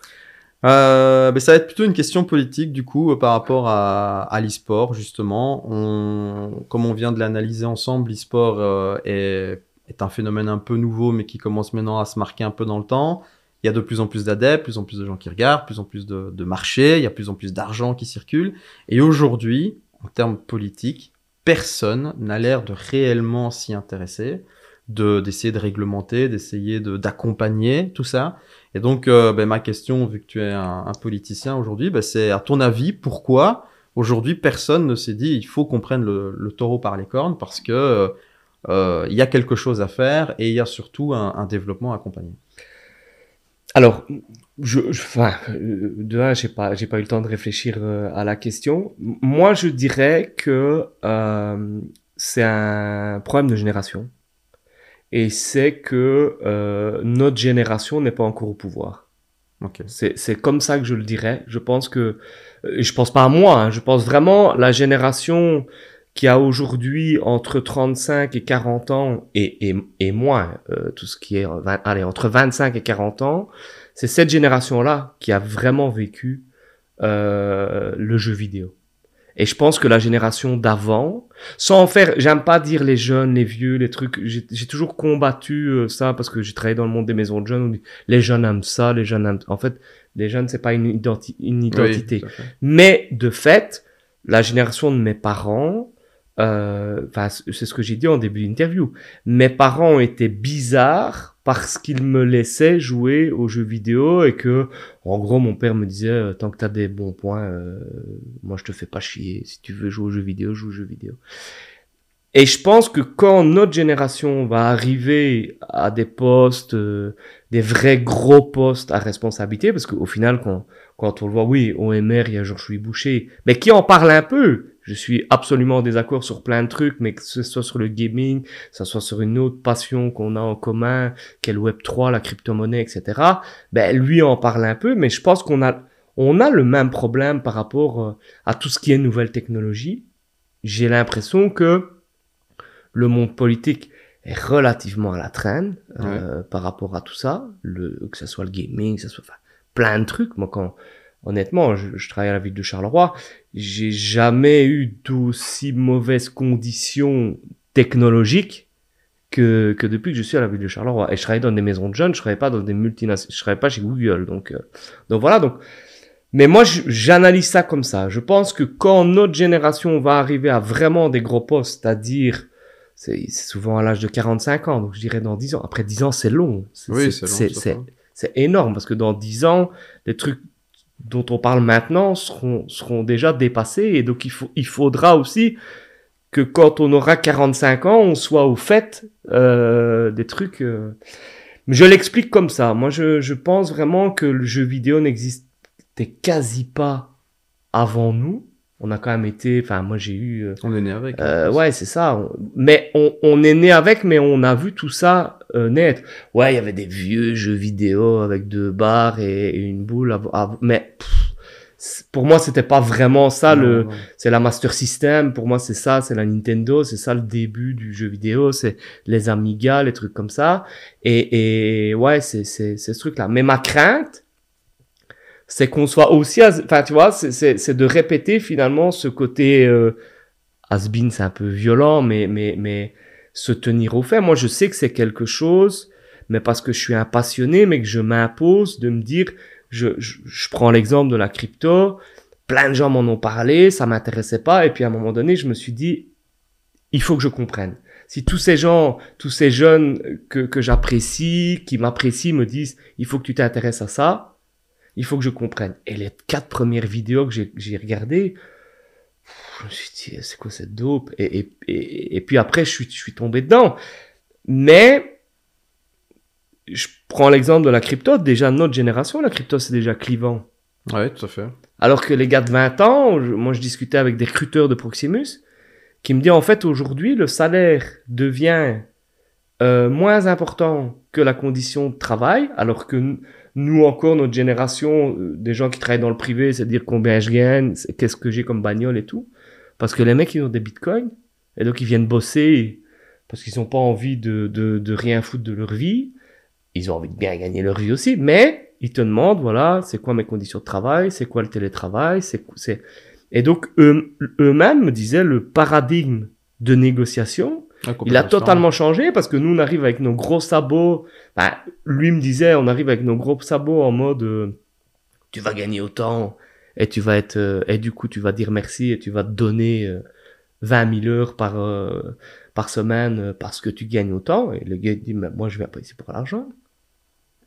Euh, mais ça va être plutôt une question politique du coup euh, par rapport à, à l'e-sport justement. On, comme on vient de l'analyser ensemble, l'e-sport euh, est, est, un phénomène un peu nouveau mais qui commence maintenant à se marquer un peu dans le temps. Il y a de plus en plus d'adeptes, plus en plus de gens qui regardent, plus en plus de, de marchés, il y a plus en plus d'argent qui circule. Et aujourd'hui, en termes politiques, personne n'a l'air de réellement s'y intéresser, de d'essayer de réglementer, d'essayer de d'accompagner tout ça. Et donc, euh, ben, ma question, vu que tu es un, un politicien aujourd'hui, ben, c'est à ton avis, pourquoi aujourd'hui personne ne s'est dit il faut qu'on prenne le, le, taureau par les cornes parce que euh, il y a quelque chose à faire et il y a surtout un, un développement accompagné? Alors, je, je enfin, euh, de un, j'ai pas, j'ai pas eu le temps de réfléchir euh, à la question. Moi, je dirais que euh, c'est un problème de génération et c'est que euh, notre génération n'est pas encore au pouvoir. Okay. C'est comme ça que je le dirais. Je pense que, je pense pas à moi, hein, je pense vraiment la génération qui a aujourd'hui entre 35 et 40 ans et, et, et moins, euh, tout ce qui est, allez, entre 25 et 40 ans, c'est cette génération-là qui a vraiment vécu euh, le jeu vidéo. Et je pense que la génération d'avant, sans en faire, j'aime pas dire les jeunes, les vieux, les trucs, j'ai toujours combattu euh, ça parce que j'ai travaillé dans le monde des maisons de jeunes. les jeunes aiment ça, les jeunes aiment. En fait, les jeunes, c'est pas une, identi une identité. Oui, Mais de fait, la génération de mes parents, euh, c'est ce que j'ai dit en début d'interview. Mes parents étaient bizarres parce qu'ils me laissaient jouer aux jeux vidéo et que, en gros, mon père me disait, euh, tant que t'as des bons points, euh, moi je te fais pas chier. Si tu veux jouer aux jeux vidéo, joue aux jeux vidéo. Et je pense que quand notre génération va arriver à des postes, euh, des vrais gros postes à responsabilité, parce qu'au final, quand, quand on le voit, oui, au MR, il y a Georges-Louis Boucher, mais qui en parle un peu, je suis absolument en désaccord sur plein de trucs, mais que ce soit sur le gaming, que ce soit sur une autre passion qu'on a en commun, qu'est le Web3, la crypto-monnaie, etc. Ben, lui en parle un peu, mais je pense qu'on a, on a le même problème par rapport euh, à tout ce qui est nouvelle technologie. J'ai l'impression que le monde politique est relativement à la traîne euh, ouais. par rapport à tout ça, le, que ce soit le gaming, que ce soit enfin, plein de trucs. Moi, quand honnêtement, je, je, travaille à la ville de Charleroi, j'ai jamais eu d'aussi mauvaises conditions technologiques que, que depuis que je suis à la ville de Charleroi. Et je travaille dans des maisons de jeunes, je travaille pas dans des multinationales, je travaille pas chez Google. Donc, euh, donc voilà. Donc, mais moi, j'analyse ça comme ça. Je pense que quand notre génération va arriver à vraiment des gros postes, c'est-à-dire c'est souvent à l'âge de 45 ans, donc je dirais dans 10 ans. Après 10 ans, c'est long. Oui, c'est énorme parce que dans 10 ans, les trucs dont on parle maintenant seront, seront déjà dépassés et donc il, faut, il faudra aussi que quand on aura 45 ans, on soit au fait euh, des trucs. Euh... Je l'explique comme ça. Moi, je, je pense vraiment que le jeu vidéo n'existait quasi pas avant nous. On a quand même été, enfin, moi j'ai eu. Euh, on est né avec. Euh, ouais, c'est ça. Mais on, on est né avec, mais on a vu tout ça euh, net. Ouais, il y avait des vieux jeux vidéo avec deux barres et, et une boule. À, à, mais pff, pour moi, c'était pas vraiment ça. Non, le, c'est la Master System. Pour moi, c'est ça. C'est la Nintendo. C'est ça le début du jeu vidéo. C'est les Amiga, les trucs comme ça. Et, et ouais, c'est c'est c'est ce truc-là. Mais ma crainte, c'est qu'on soit aussi, enfin tu vois, c'est de répéter finalement ce côté euh, has-been, c'est un peu violent, mais mais mais se tenir au fait. Moi, je sais que c'est quelque chose, mais parce que je suis un passionné, mais que je m'impose de me dire, je, je, je prends l'exemple de la crypto, plein de gens m'en ont parlé, ça m'intéressait pas, et puis à un moment donné, je me suis dit, il faut que je comprenne. Si tous ces gens, tous ces jeunes que, que j'apprécie, qui m'apprécient, me disent, il faut que tu t'intéresses à ça, il faut que je comprenne. Et les quatre premières vidéos que j'ai regardées, je me suis dit, c'est quoi cette dope? Et, et, et, et, puis après, je suis, je suis tombé dedans. Mais, je prends l'exemple de la crypto. Déjà, notre génération, la crypto, c'est déjà clivant. Ouais, tout à fait. Alors que les gars de 20 ans, moi, je discutais avec des recruteurs de Proximus, qui me dit, en fait, aujourd'hui, le salaire devient euh, moins important que la condition de travail, alors que nous encore, notre génération, euh, des gens qui travaillent dans le privé, c'est dire combien je gagne, qu'est-ce que j'ai comme bagnole et tout. Parce que les mecs, ils ont des bitcoins, et donc ils viennent bosser parce qu'ils n'ont pas envie de, de, de, rien foutre de leur vie. Ils ont envie de bien gagner leur vie aussi, mais ils te demandent, voilà, c'est quoi mes conditions de travail, c'est quoi le télétravail, c'est, c'est... Et donc, eux, eux-mêmes me disaient, le paradigme de négociation, ah, il a totalement changé parce que nous, on arrive avec nos gros sabots. Ben, lui me disait, on arrive avec nos gros sabots en mode, euh, tu vas gagner autant et tu vas être, euh, et du coup, tu vas dire merci et tu vas te donner euh, 20 000 heures par, euh, par semaine euh, parce que tu gagnes autant. Et le gars dit, mais moi, je viens pas ici pour l'argent.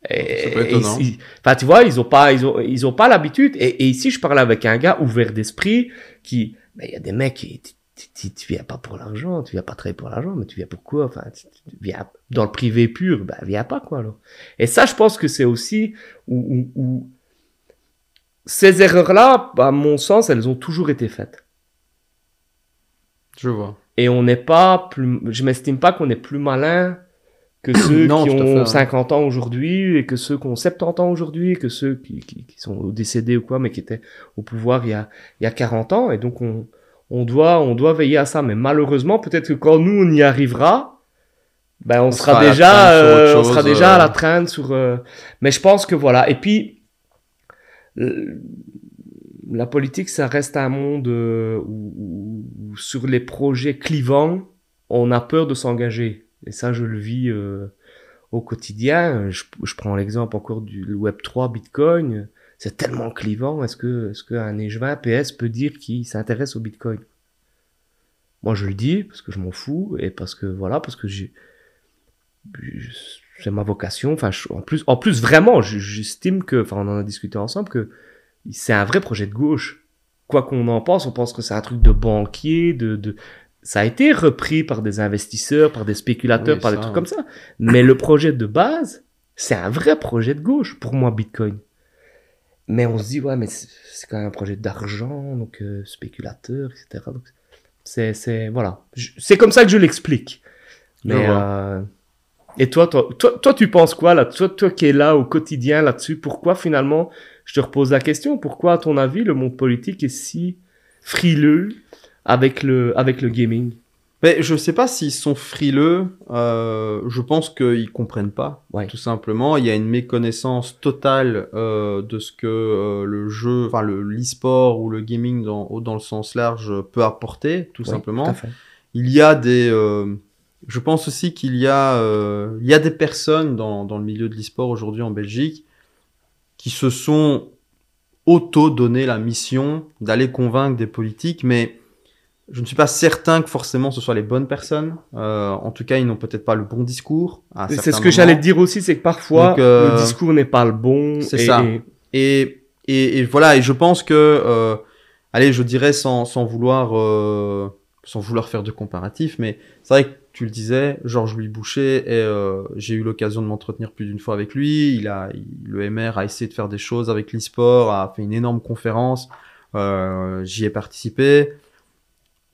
Étonnant. Enfin, tu vois, ils ont pas, ils ont, ils ont pas l'habitude. Et, et, ici, je parlais avec un gars ouvert d'esprit qui, il y a des mecs qui, tu, tu, tu, viens pas pour l'argent, tu viens pas travailler pour l'argent, mais tu viens pour quoi? Enfin, tu, tu, viens dans le privé pur, ben viens pas quoi alors. Et ça, je pense que c'est aussi où, où, où ces erreurs-là, à mon sens, elles ont toujours été faites. Je vois. Et on n'est pas plus, je m'estime pas qu'on est plus malin que ceux Non, qui ont fait, 50 ans aujourd'hui et que ceux qui ont 70 ans aujourd'hui et que ceux qui, qui, qui sont décédés ou quoi, mais qui étaient au pouvoir il y a, il y a 40 ans. Et donc, on, on doit, on doit veiller à ça. Mais malheureusement, peut-être que quand nous, on y arrivera, ben, on, On sera, déjà, euh, on sera déjà à euh. la traîne sur, euh, mais je pense que voilà. Et puis, euh, la politique, ça reste un monde euh, où, où- où sur les projets clivants, on a peur de s'engager. Et ça, je le vis euh, au quotidien. Je, je prends l'exemple encore du Web 3, Bitcoin. C'est tellement clivant. Est-ce que, est-ce qu'un échevin PS peut dire qu'il s'intéresse au Bitcoin? Moi, je le dis parce que je m'en fous et parce que voilà, parce que j'ai, c'est ma vocation. Enfin, je- en plus, en plus, vraiment, je- j'estime que, enfin, on en a discuté ensemble que c'est un vrai projet de gauche. Quoi qu'on en pense, on pense que c'est un truc de banquier, de, de... ça a été repris par des investisseurs, par des spéculateurs, Oui, par des trucs comme ça. Mais le projet de base, c'est un vrai projet de gauche pour moi, Bitcoin. Mais on se dit, ouais, mais c'est quand même un projet d'argent, donc euh, spéculateur, etc. C'est, c'est, voilà. C'est comme ça que je l'explique. Mais, euh, et toi, toi, toi, toi, tu penses quoi là? Toi, toi qui es là au quotidien là-dessus, pourquoi finalement, je te repose la question, pourquoi à ton avis le monde politique est si frileux avec le, avec le gaming? Mais je sais pas s'ils sont frileux. euh, je pense qu'ils comprennent pas. Ouais. Tout simplement, il y a une méconnaissance totale euh, de ce que euh, le jeu, enfin le l'e-sport ou le gaming dans dans le sens large peut apporter, tout simplement. tout. Il y a des, je pense aussi qu'il y a, il y a des personnes dans, dans le milieu de l'e-sport aujourd'hui en Belgique qui se sont auto donné la mission d'aller convaincre des politiques, mais je ne suis pas certain que forcément ce soit les bonnes personnes. Euh, en tout cas, ils n'ont peut-être pas le bon discours. C'est ce que j'allais dire aussi, c'est que parfois Donc, euh, le discours n'est pas le bon. c'est ça. et- Et, voilà, et je pense que, euh, allez, je dirais sans, sans vouloir, euh, sans vouloir faire de comparatif, mais c'est vrai que tu le disais, Georges-Louis Boucher, et euh, j'ai eu l'occasion de m'entretenir plus d'une fois avec lui. Il a, il- le MR a essayé de faire des choses avec l'e-sport, a fait une énorme conférence. Euh, J'y ai participé.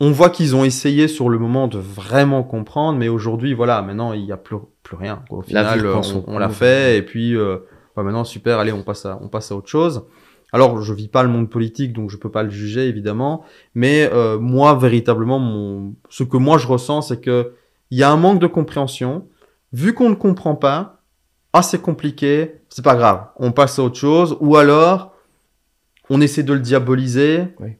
On voit qu'ils ont essayé sur le moment de vraiment comprendre, mais aujourd'hui, voilà, maintenant il n'y a plus, plus rien. quoi. Au final, euh, on, on l'a fait, et puis euh, ouais, maintenant super, allez, on passe à, on passe à autre chose. Alors, je vis pas le monde politique, donc je peux pas le juger évidemment, mais euh, moi véritablement, mon, ce que moi je ressens, c'est que il y a un manque de compréhension. Vu qu'on ne comprend pas, ah c'est compliqué, c'est pas grave, on passe à autre chose, ou alors on essaie de le diaboliser. Oui.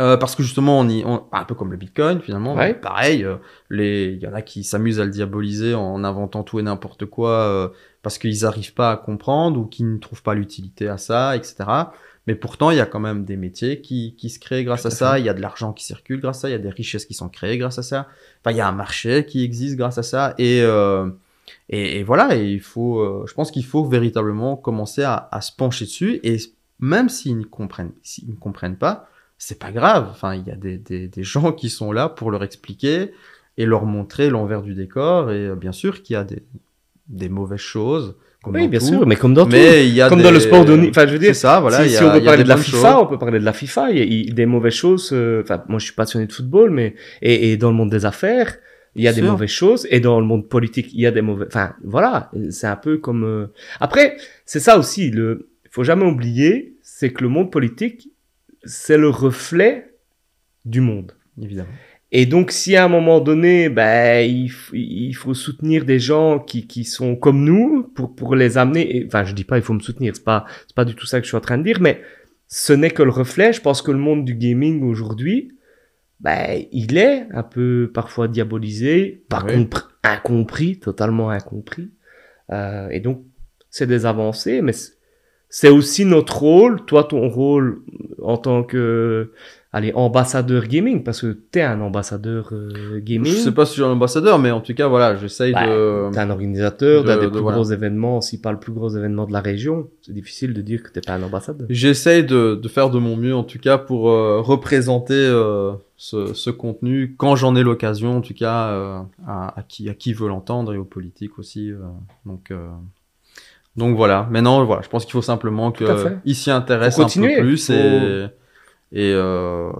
Euh, parce que justement, on y, on- un peu comme le Bitcoin finalement, Ouais. pareil. euh, les, il y en a qui s'amusent à le diaboliser en inventant tout et n'importe quoi euh, parce qu'ils n'arrivent pas à comprendre ou qu'ils ne trouvent pas l'utilité à ça, etc. Mais pourtant, il y a quand même des métiers qui, qui se créent grâce à à ça. Il y a de l'argent qui circule grâce à ça. Il y a des richesses qui sont créées grâce à ça. Enfin, il y a un marché qui existe grâce à ça. Et, euh, et, et voilà, et il faut, je pense qu'il faut véritablement commencer à, à se pencher dessus. Et même s'ils ne comprennent, s'ils ne comprennent pas, c'est pas grave. Enfin, il y a des, des, des gens qui sont là pour leur expliquer et leur montrer l'envers du décor. Et euh, bien sûr qu'il y a des, des mauvaises choses. Comme Oui, dans bien tout. sûr, mais comme dans tout. Mais il y a Comme dans le sport de. Enfin, je veux dire, c'est ça, voilà. si, on peut parler de la FIFA, choses. on peut parler de la FIFA. Il y a, il- des mauvaises choses. euh, Enfin, moi, je suis passionné de football, mais et, et dans le monde des affaires, il y a des Sûr. mauvaises choses, et dans le monde politique, il y a des mauvais. Enfin, voilà, c'est un peu comme. euh, Après, c'est ça aussi. Le, faut jamais oublier, c'est que le monde politique, c'est le reflet du monde. Évidemment. Et donc, si à un moment donné, ben, il, faut soutenir des gens qui, qui sont comme nous pour, pour les amener, et- enfin, je dis pas il faut me soutenir, c'est pas, c'est pas du tout ça que je suis en train de dire, mais ce n'est que le reflet. Je pense que le monde du gaming aujourd'hui, ben, il est un peu parfois diabolisé, Oui. incompris, totalement incompris. Euh, et donc, c'est des avancées, mais c'est- c'est aussi notre rôle, toi, ton rôle en tant que, allez, ambassadeur gaming, parce que t'es un ambassadeur euh, gaming. Je sais pas si je suis un ambassadeur, mais en tout cas, voilà, j'essaye Bah, de. T'es un organisateur d'un de- des de- plus voilà. gros événements, si pas le plus gros événement de la région. C'est difficile de dire que t'es pas un ambassadeur. J'essaye de, de faire de mon mieux, en tout cas, pour euh, représenter euh, ce, ce contenu quand j'en ai l'occasion, en tout cas, euh, à, à qui, à qui veut l'entendre et aux politiques aussi. euh, donc, euh, donc voilà. Maintenant, voilà, je pense qu'il faut simplement qu'ils s'y intéressent Faut un peu plus Faut- et. Et, euh,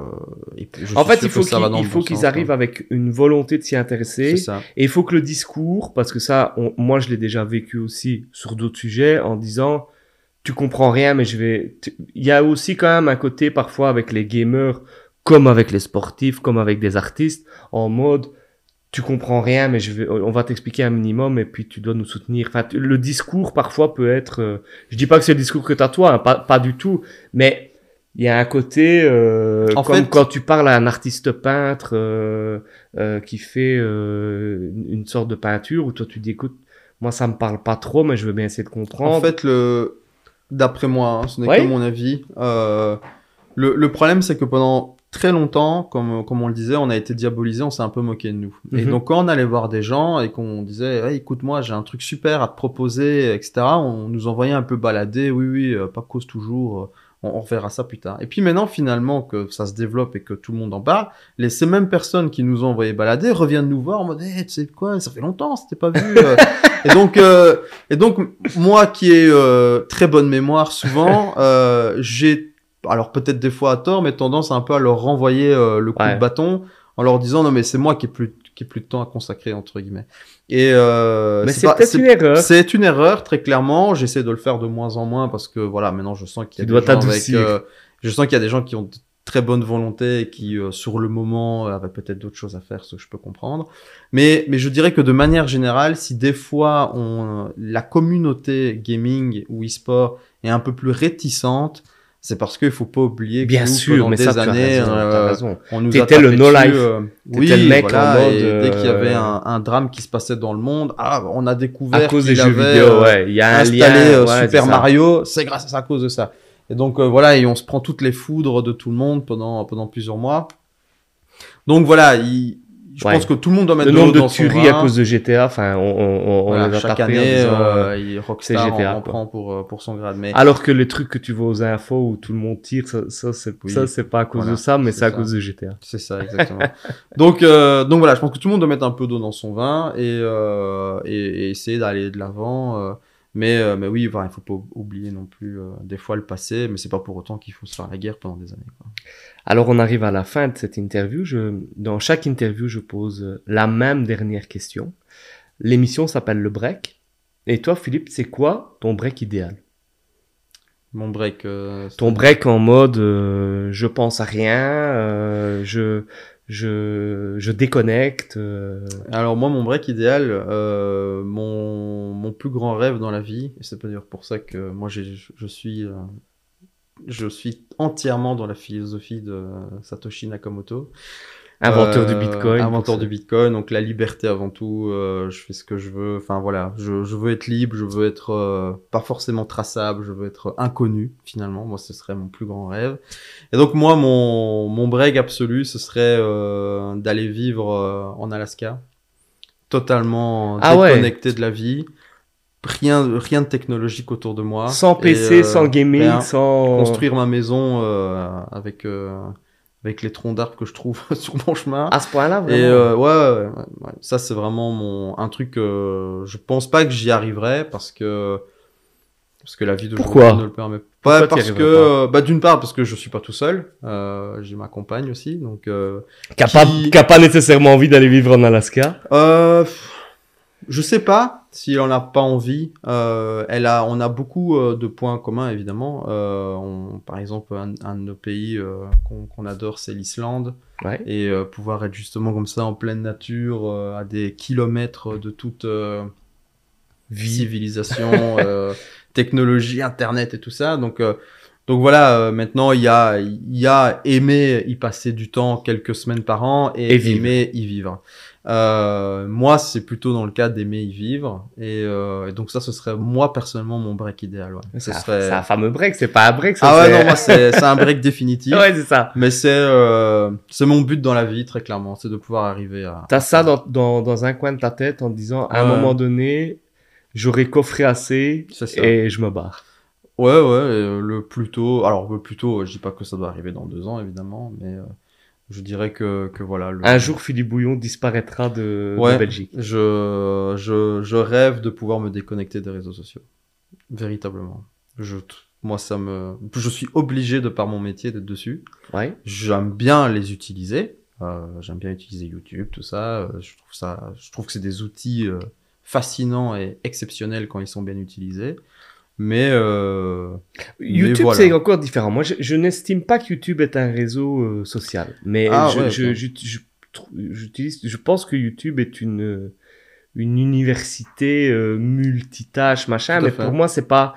et puis je En fait, il faut qu'ils il bon sens, arrivent avec une volonté de s'y intéresser. Et il faut que le discours, parce que ça, on- moi je l'ai déjà vécu aussi sur d'autres sujets, en disant, tu comprends rien, mais je vais... Il y a aussi quand même un côté parfois avec les gamers, comme avec les sportifs, comme avec des artistes, en mode, tu comprends rien, mais je vais, on va t'expliquer un minimum et puis tu dois nous soutenir. Enfin, le discours parfois peut être, euh, je dis pas que c'est le discours que t'as toi, hein, pas, pas du tout, mais il y a un côté, euh, En comme fait- quand tu parles à un artiste peintre euh, euh, qui fait euh, une, une sorte de peinture, où toi tu dis, écoute, moi ça me parle pas trop, mais je veux bien essayer de comprendre. En fait, le... d'après moi, hein, ce n'est Ouais. que mon avis, euh, le, le problème c'est que pendant très longtemps, comme, comme on le disait, on a été diabolisé, on s'est un peu moqué de nous. Et Mhm. donc quand on allait voir des gens et qu'on disait, hey, écoute-moi, j'ai un truc super à te proposer, etc., on nous envoyait un peu balader, oui, oui, euh, pas cause toujours, euh, on, on reverra ça plus tard. Et puis maintenant, finalement, que ça se développe et que tout le monde en parle, les, ces mêmes personnes qui nous ont envoyé balader reviennent nous voir en mode, hey, tu sais quoi, ça fait longtemps, c'était pas vu. euh. et donc, euh, et donc, moi qui ai euh, très bonne mémoire souvent, euh, j'ai, alors peut-être des fois à tort, mais tendance un peu à leur renvoyer euh, le coup Ouais. de bâton en leur disant non mais c'est moi qui ai plus qui ai plus de temps à consacrer entre guillemets. Et euh, mais c'est peut-être une erreur. c'est une erreur très clairement. J'essaie de le faire de moins en moins parce que voilà maintenant je sens qu'il y a Tu des gens avec, euh, je sens qu'il y a des gens qui ont de très bonne volonté et qui euh, sur le moment euh, avaient peut-être d'autres choses à faire, ce que je peux comprendre. Mais mais je dirais que de manière générale, si des fois on la communauté gaming ou e-sport est un peu plus réticente, c'est parce qu'il faut pas oublier que Bien nous, sûr, pendant mais des ça tu as années, raison, euh, raison. on nous T'étais a le no life. euh, oui, le mec en voilà, mode, et dès qu'il y avait euh, un, un drame qui se passait dans le monde, ah, on a découvert À cause des jeux avait, vidéo, euh, ouais. Il y a un lien. euh, ouais, Super. Mario, c'est grâce à ça, à cause de ça. Et donc euh, voilà, et on se prend toutes les foudres de tout le monde pendant pendant plusieurs mois. Donc voilà, il- je Ouais. pense que tout le monde doit mettre Le de nombre de tueries à cause de GTA, enfin, on, on, on Voilà, les a chaque année, disant, euh, euh, il- Rockstar GTA, en, prend pour euh, pour son grade. Mais Alors que les trucs que tu vois aux infos où tout le monde tire, ça, ça c'est Oui. ça, c'est pas à cause Voilà, de ça, mais c'est à cause de GTA. C'est ça, exactement. donc, euh, donc voilà, je pense que tout le monde doit mettre un peu d'eau dans son vin et, euh, et, et essayer d'aller de l'avant. euh, mais, euh, mais oui, voilà, il faut pas oublier non plus euh, des fois le passé, mais c'est pas pour autant qu'il faut se faire la guerre pendant des années. Quoi. Alors on arrive à la fin de cette interview. Je, dans chaque interview, je pose euh, la même dernière question. L'émission s'appelle le break. Et toi, Philippe, c'est quoi ton break idéal? Mon break. euh, Ton break en mode euh, je pense à rien, euh, je je je déconnecte. euh, Alors moi, mon break idéal, euh, mon, mon plus grand rêve dans la vie, et c'est pas dire pour ça que moi je, je suis euh, je suis entièrement dans la philosophie de Satoshi Nakamoto. Inventeur Euh, du Bitcoin. Inventeur du Bitcoin, donc la liberté avant tout. euh, je fais ce que je veux. Enfin voilà, je, je veux être libre, je veux être euh, pas forcément traçable, je veux être inconnu finalement. Moi, ce serait mon plus grand rêve. Et donc moi, mon mon break absolu, ce serait euh, d'aller vivre euh, en Alaska, totalement Ah ouais. déconnecté de la vie. Rien, rien de technologique autour de moi. Sans Et, PC, euh, sans gaming, rien sans... construire ma maison euh, avec euh, avec les troncs d'arbres que je trouve sur mon chemin. À ce point-là, Et vraiment. euh, ouais, ouais, ouais, ça c'est vraiment mon un truc. euh, je pense pas que j'y arriverai parce que parce que la vie de Pourquoi ne le permet pas. parce que pas bah d'une part parce que je suis pas tout seul. Euh, j'ai ma compagne aussi, donc. Euh, Qui a pas, qui- qui a pas nécessairement envie d'aller vivre en Alaska. euh, pff, je sais pas si elle en a pas envie. Euh, elle a, on a beaucoup euh, de points communs évidemment. Euh, on, par exemple, un, un de nos pays euh, qu'on qu'on adore, c'est l'Islande. Ouais. Et euh, pouvoir être justement comme ça en pleine nature, euh, à des kilomètres de toute euh, civilisation, euh, technologie, internet et tout ça. Donc, euh, donc voilà, euh, maintenant il y a, il y a aimer y passer du temps quelques semaines par an et, Et aimer y vivre. Euh, moi, c'est plutôt dans le cas d'aimer y vivre. Et, euh, et donc ça, ce serait moi personnellement mon break idéal. Ouais. C'est Ce un- serait... un fameux break, c'est pas un break, ça. Ah ouais, non, moi c'est un break définitif. ouais, c'est ça. Mais c'est euh, c'est mon but dans la vie, très clairement. C'est de pouvoir arriver à... T'as ça dans, dans, dans un coin de ta tête en te disant, à un moment donné, j'aurai coffré assez et je me barre. Ouais, ouais, le plus tôt. Alors, le plus tôt, je dis pas que ça doit arriver dans deux ans, évidemment, mais euh, je dirais que, que voilà. Le... Un jour, Philippe Bouillon disparaîtra de, de. Belgique. Je, je, je rêve de pouvoir me déconnecter des réseaux sociaux. Véritablement. Je, moi, ça me. Je suis obligé, de par mon métier, d'être dessus. Ouais. J'aime bien les utiliser. Euh, J'aime bien utiliser YouTube, tout ça. Euh, Je trouve ça, je trouve que c'est des outils euh, fascinants et exceptionnels quand ils sont bien utilisés. Mais euh, YouTube, voilà. c'est encore différent. Moi, je, je n'estime pas que YouTube est un réseau euh, social. Mais Ah, je, ouais, je, je, pense que YouTube est une, euh, une université euh, multitâche, machin. Mais fait. pour moi, c'est pas.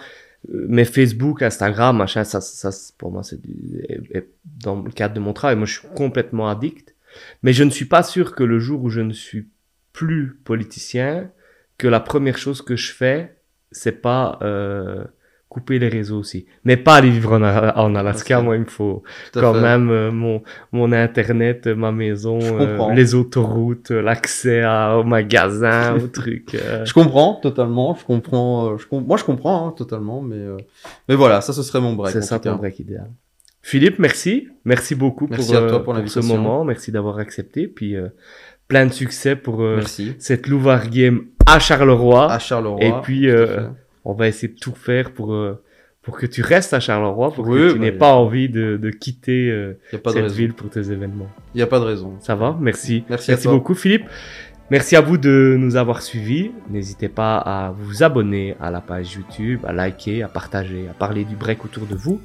euh, Mais Facebook, Instagram, machin, ça, ça, pour moi, c'est du- est- est dans le cadre de mon travail. Moi, je suis complètement addict. Mais je ne suis pas sûr que le jour où je ne suis plus politicien, que la première chose que je fais, c'est pas euh, couper les réseaux aussi. Mais pas aller vivre en, en Alaska. Moi, il me faut quand fait. même euh, mon, mon internet, ma maison, euh, les autoroutes, euh, l'accès au magasin, aux trucs. euh. Je comprends totalement. Je comprends. Je com- Moi, je comprends hein, totalement. Mais euh, mais voilà, ça, ce serait mon break. c'est ça ton break idéal. Philippe, merci. Merci beaucoup Merci pour, à toi euh, pour ce moment. Merci d'avoir accepté. Puis plein de succès pour cette Louvre Game à Charleroi. À Charleroi. Et puis, euh, on va essayer de tout faire pour, euh, pour que tu restes à Charleroi, pour Oui, que tu bah, n'aies pas envie de, de quitter euh, pas cette ville pour tes événements. Il y a pas de raison. Ça va? Merci. Merci à toi. beaucoup, Philippe. Merci à vous de nous avoir suivis. N'hésitez pas à vous abonner à la page YouTube, à liker, à partager, à parler du break autour de vous.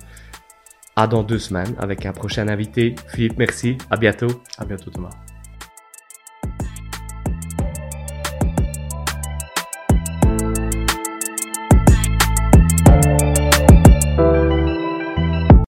À dans deux semaines avec un prochain invité. Philippe, merci. À bientôt. À bientôt, Thomas.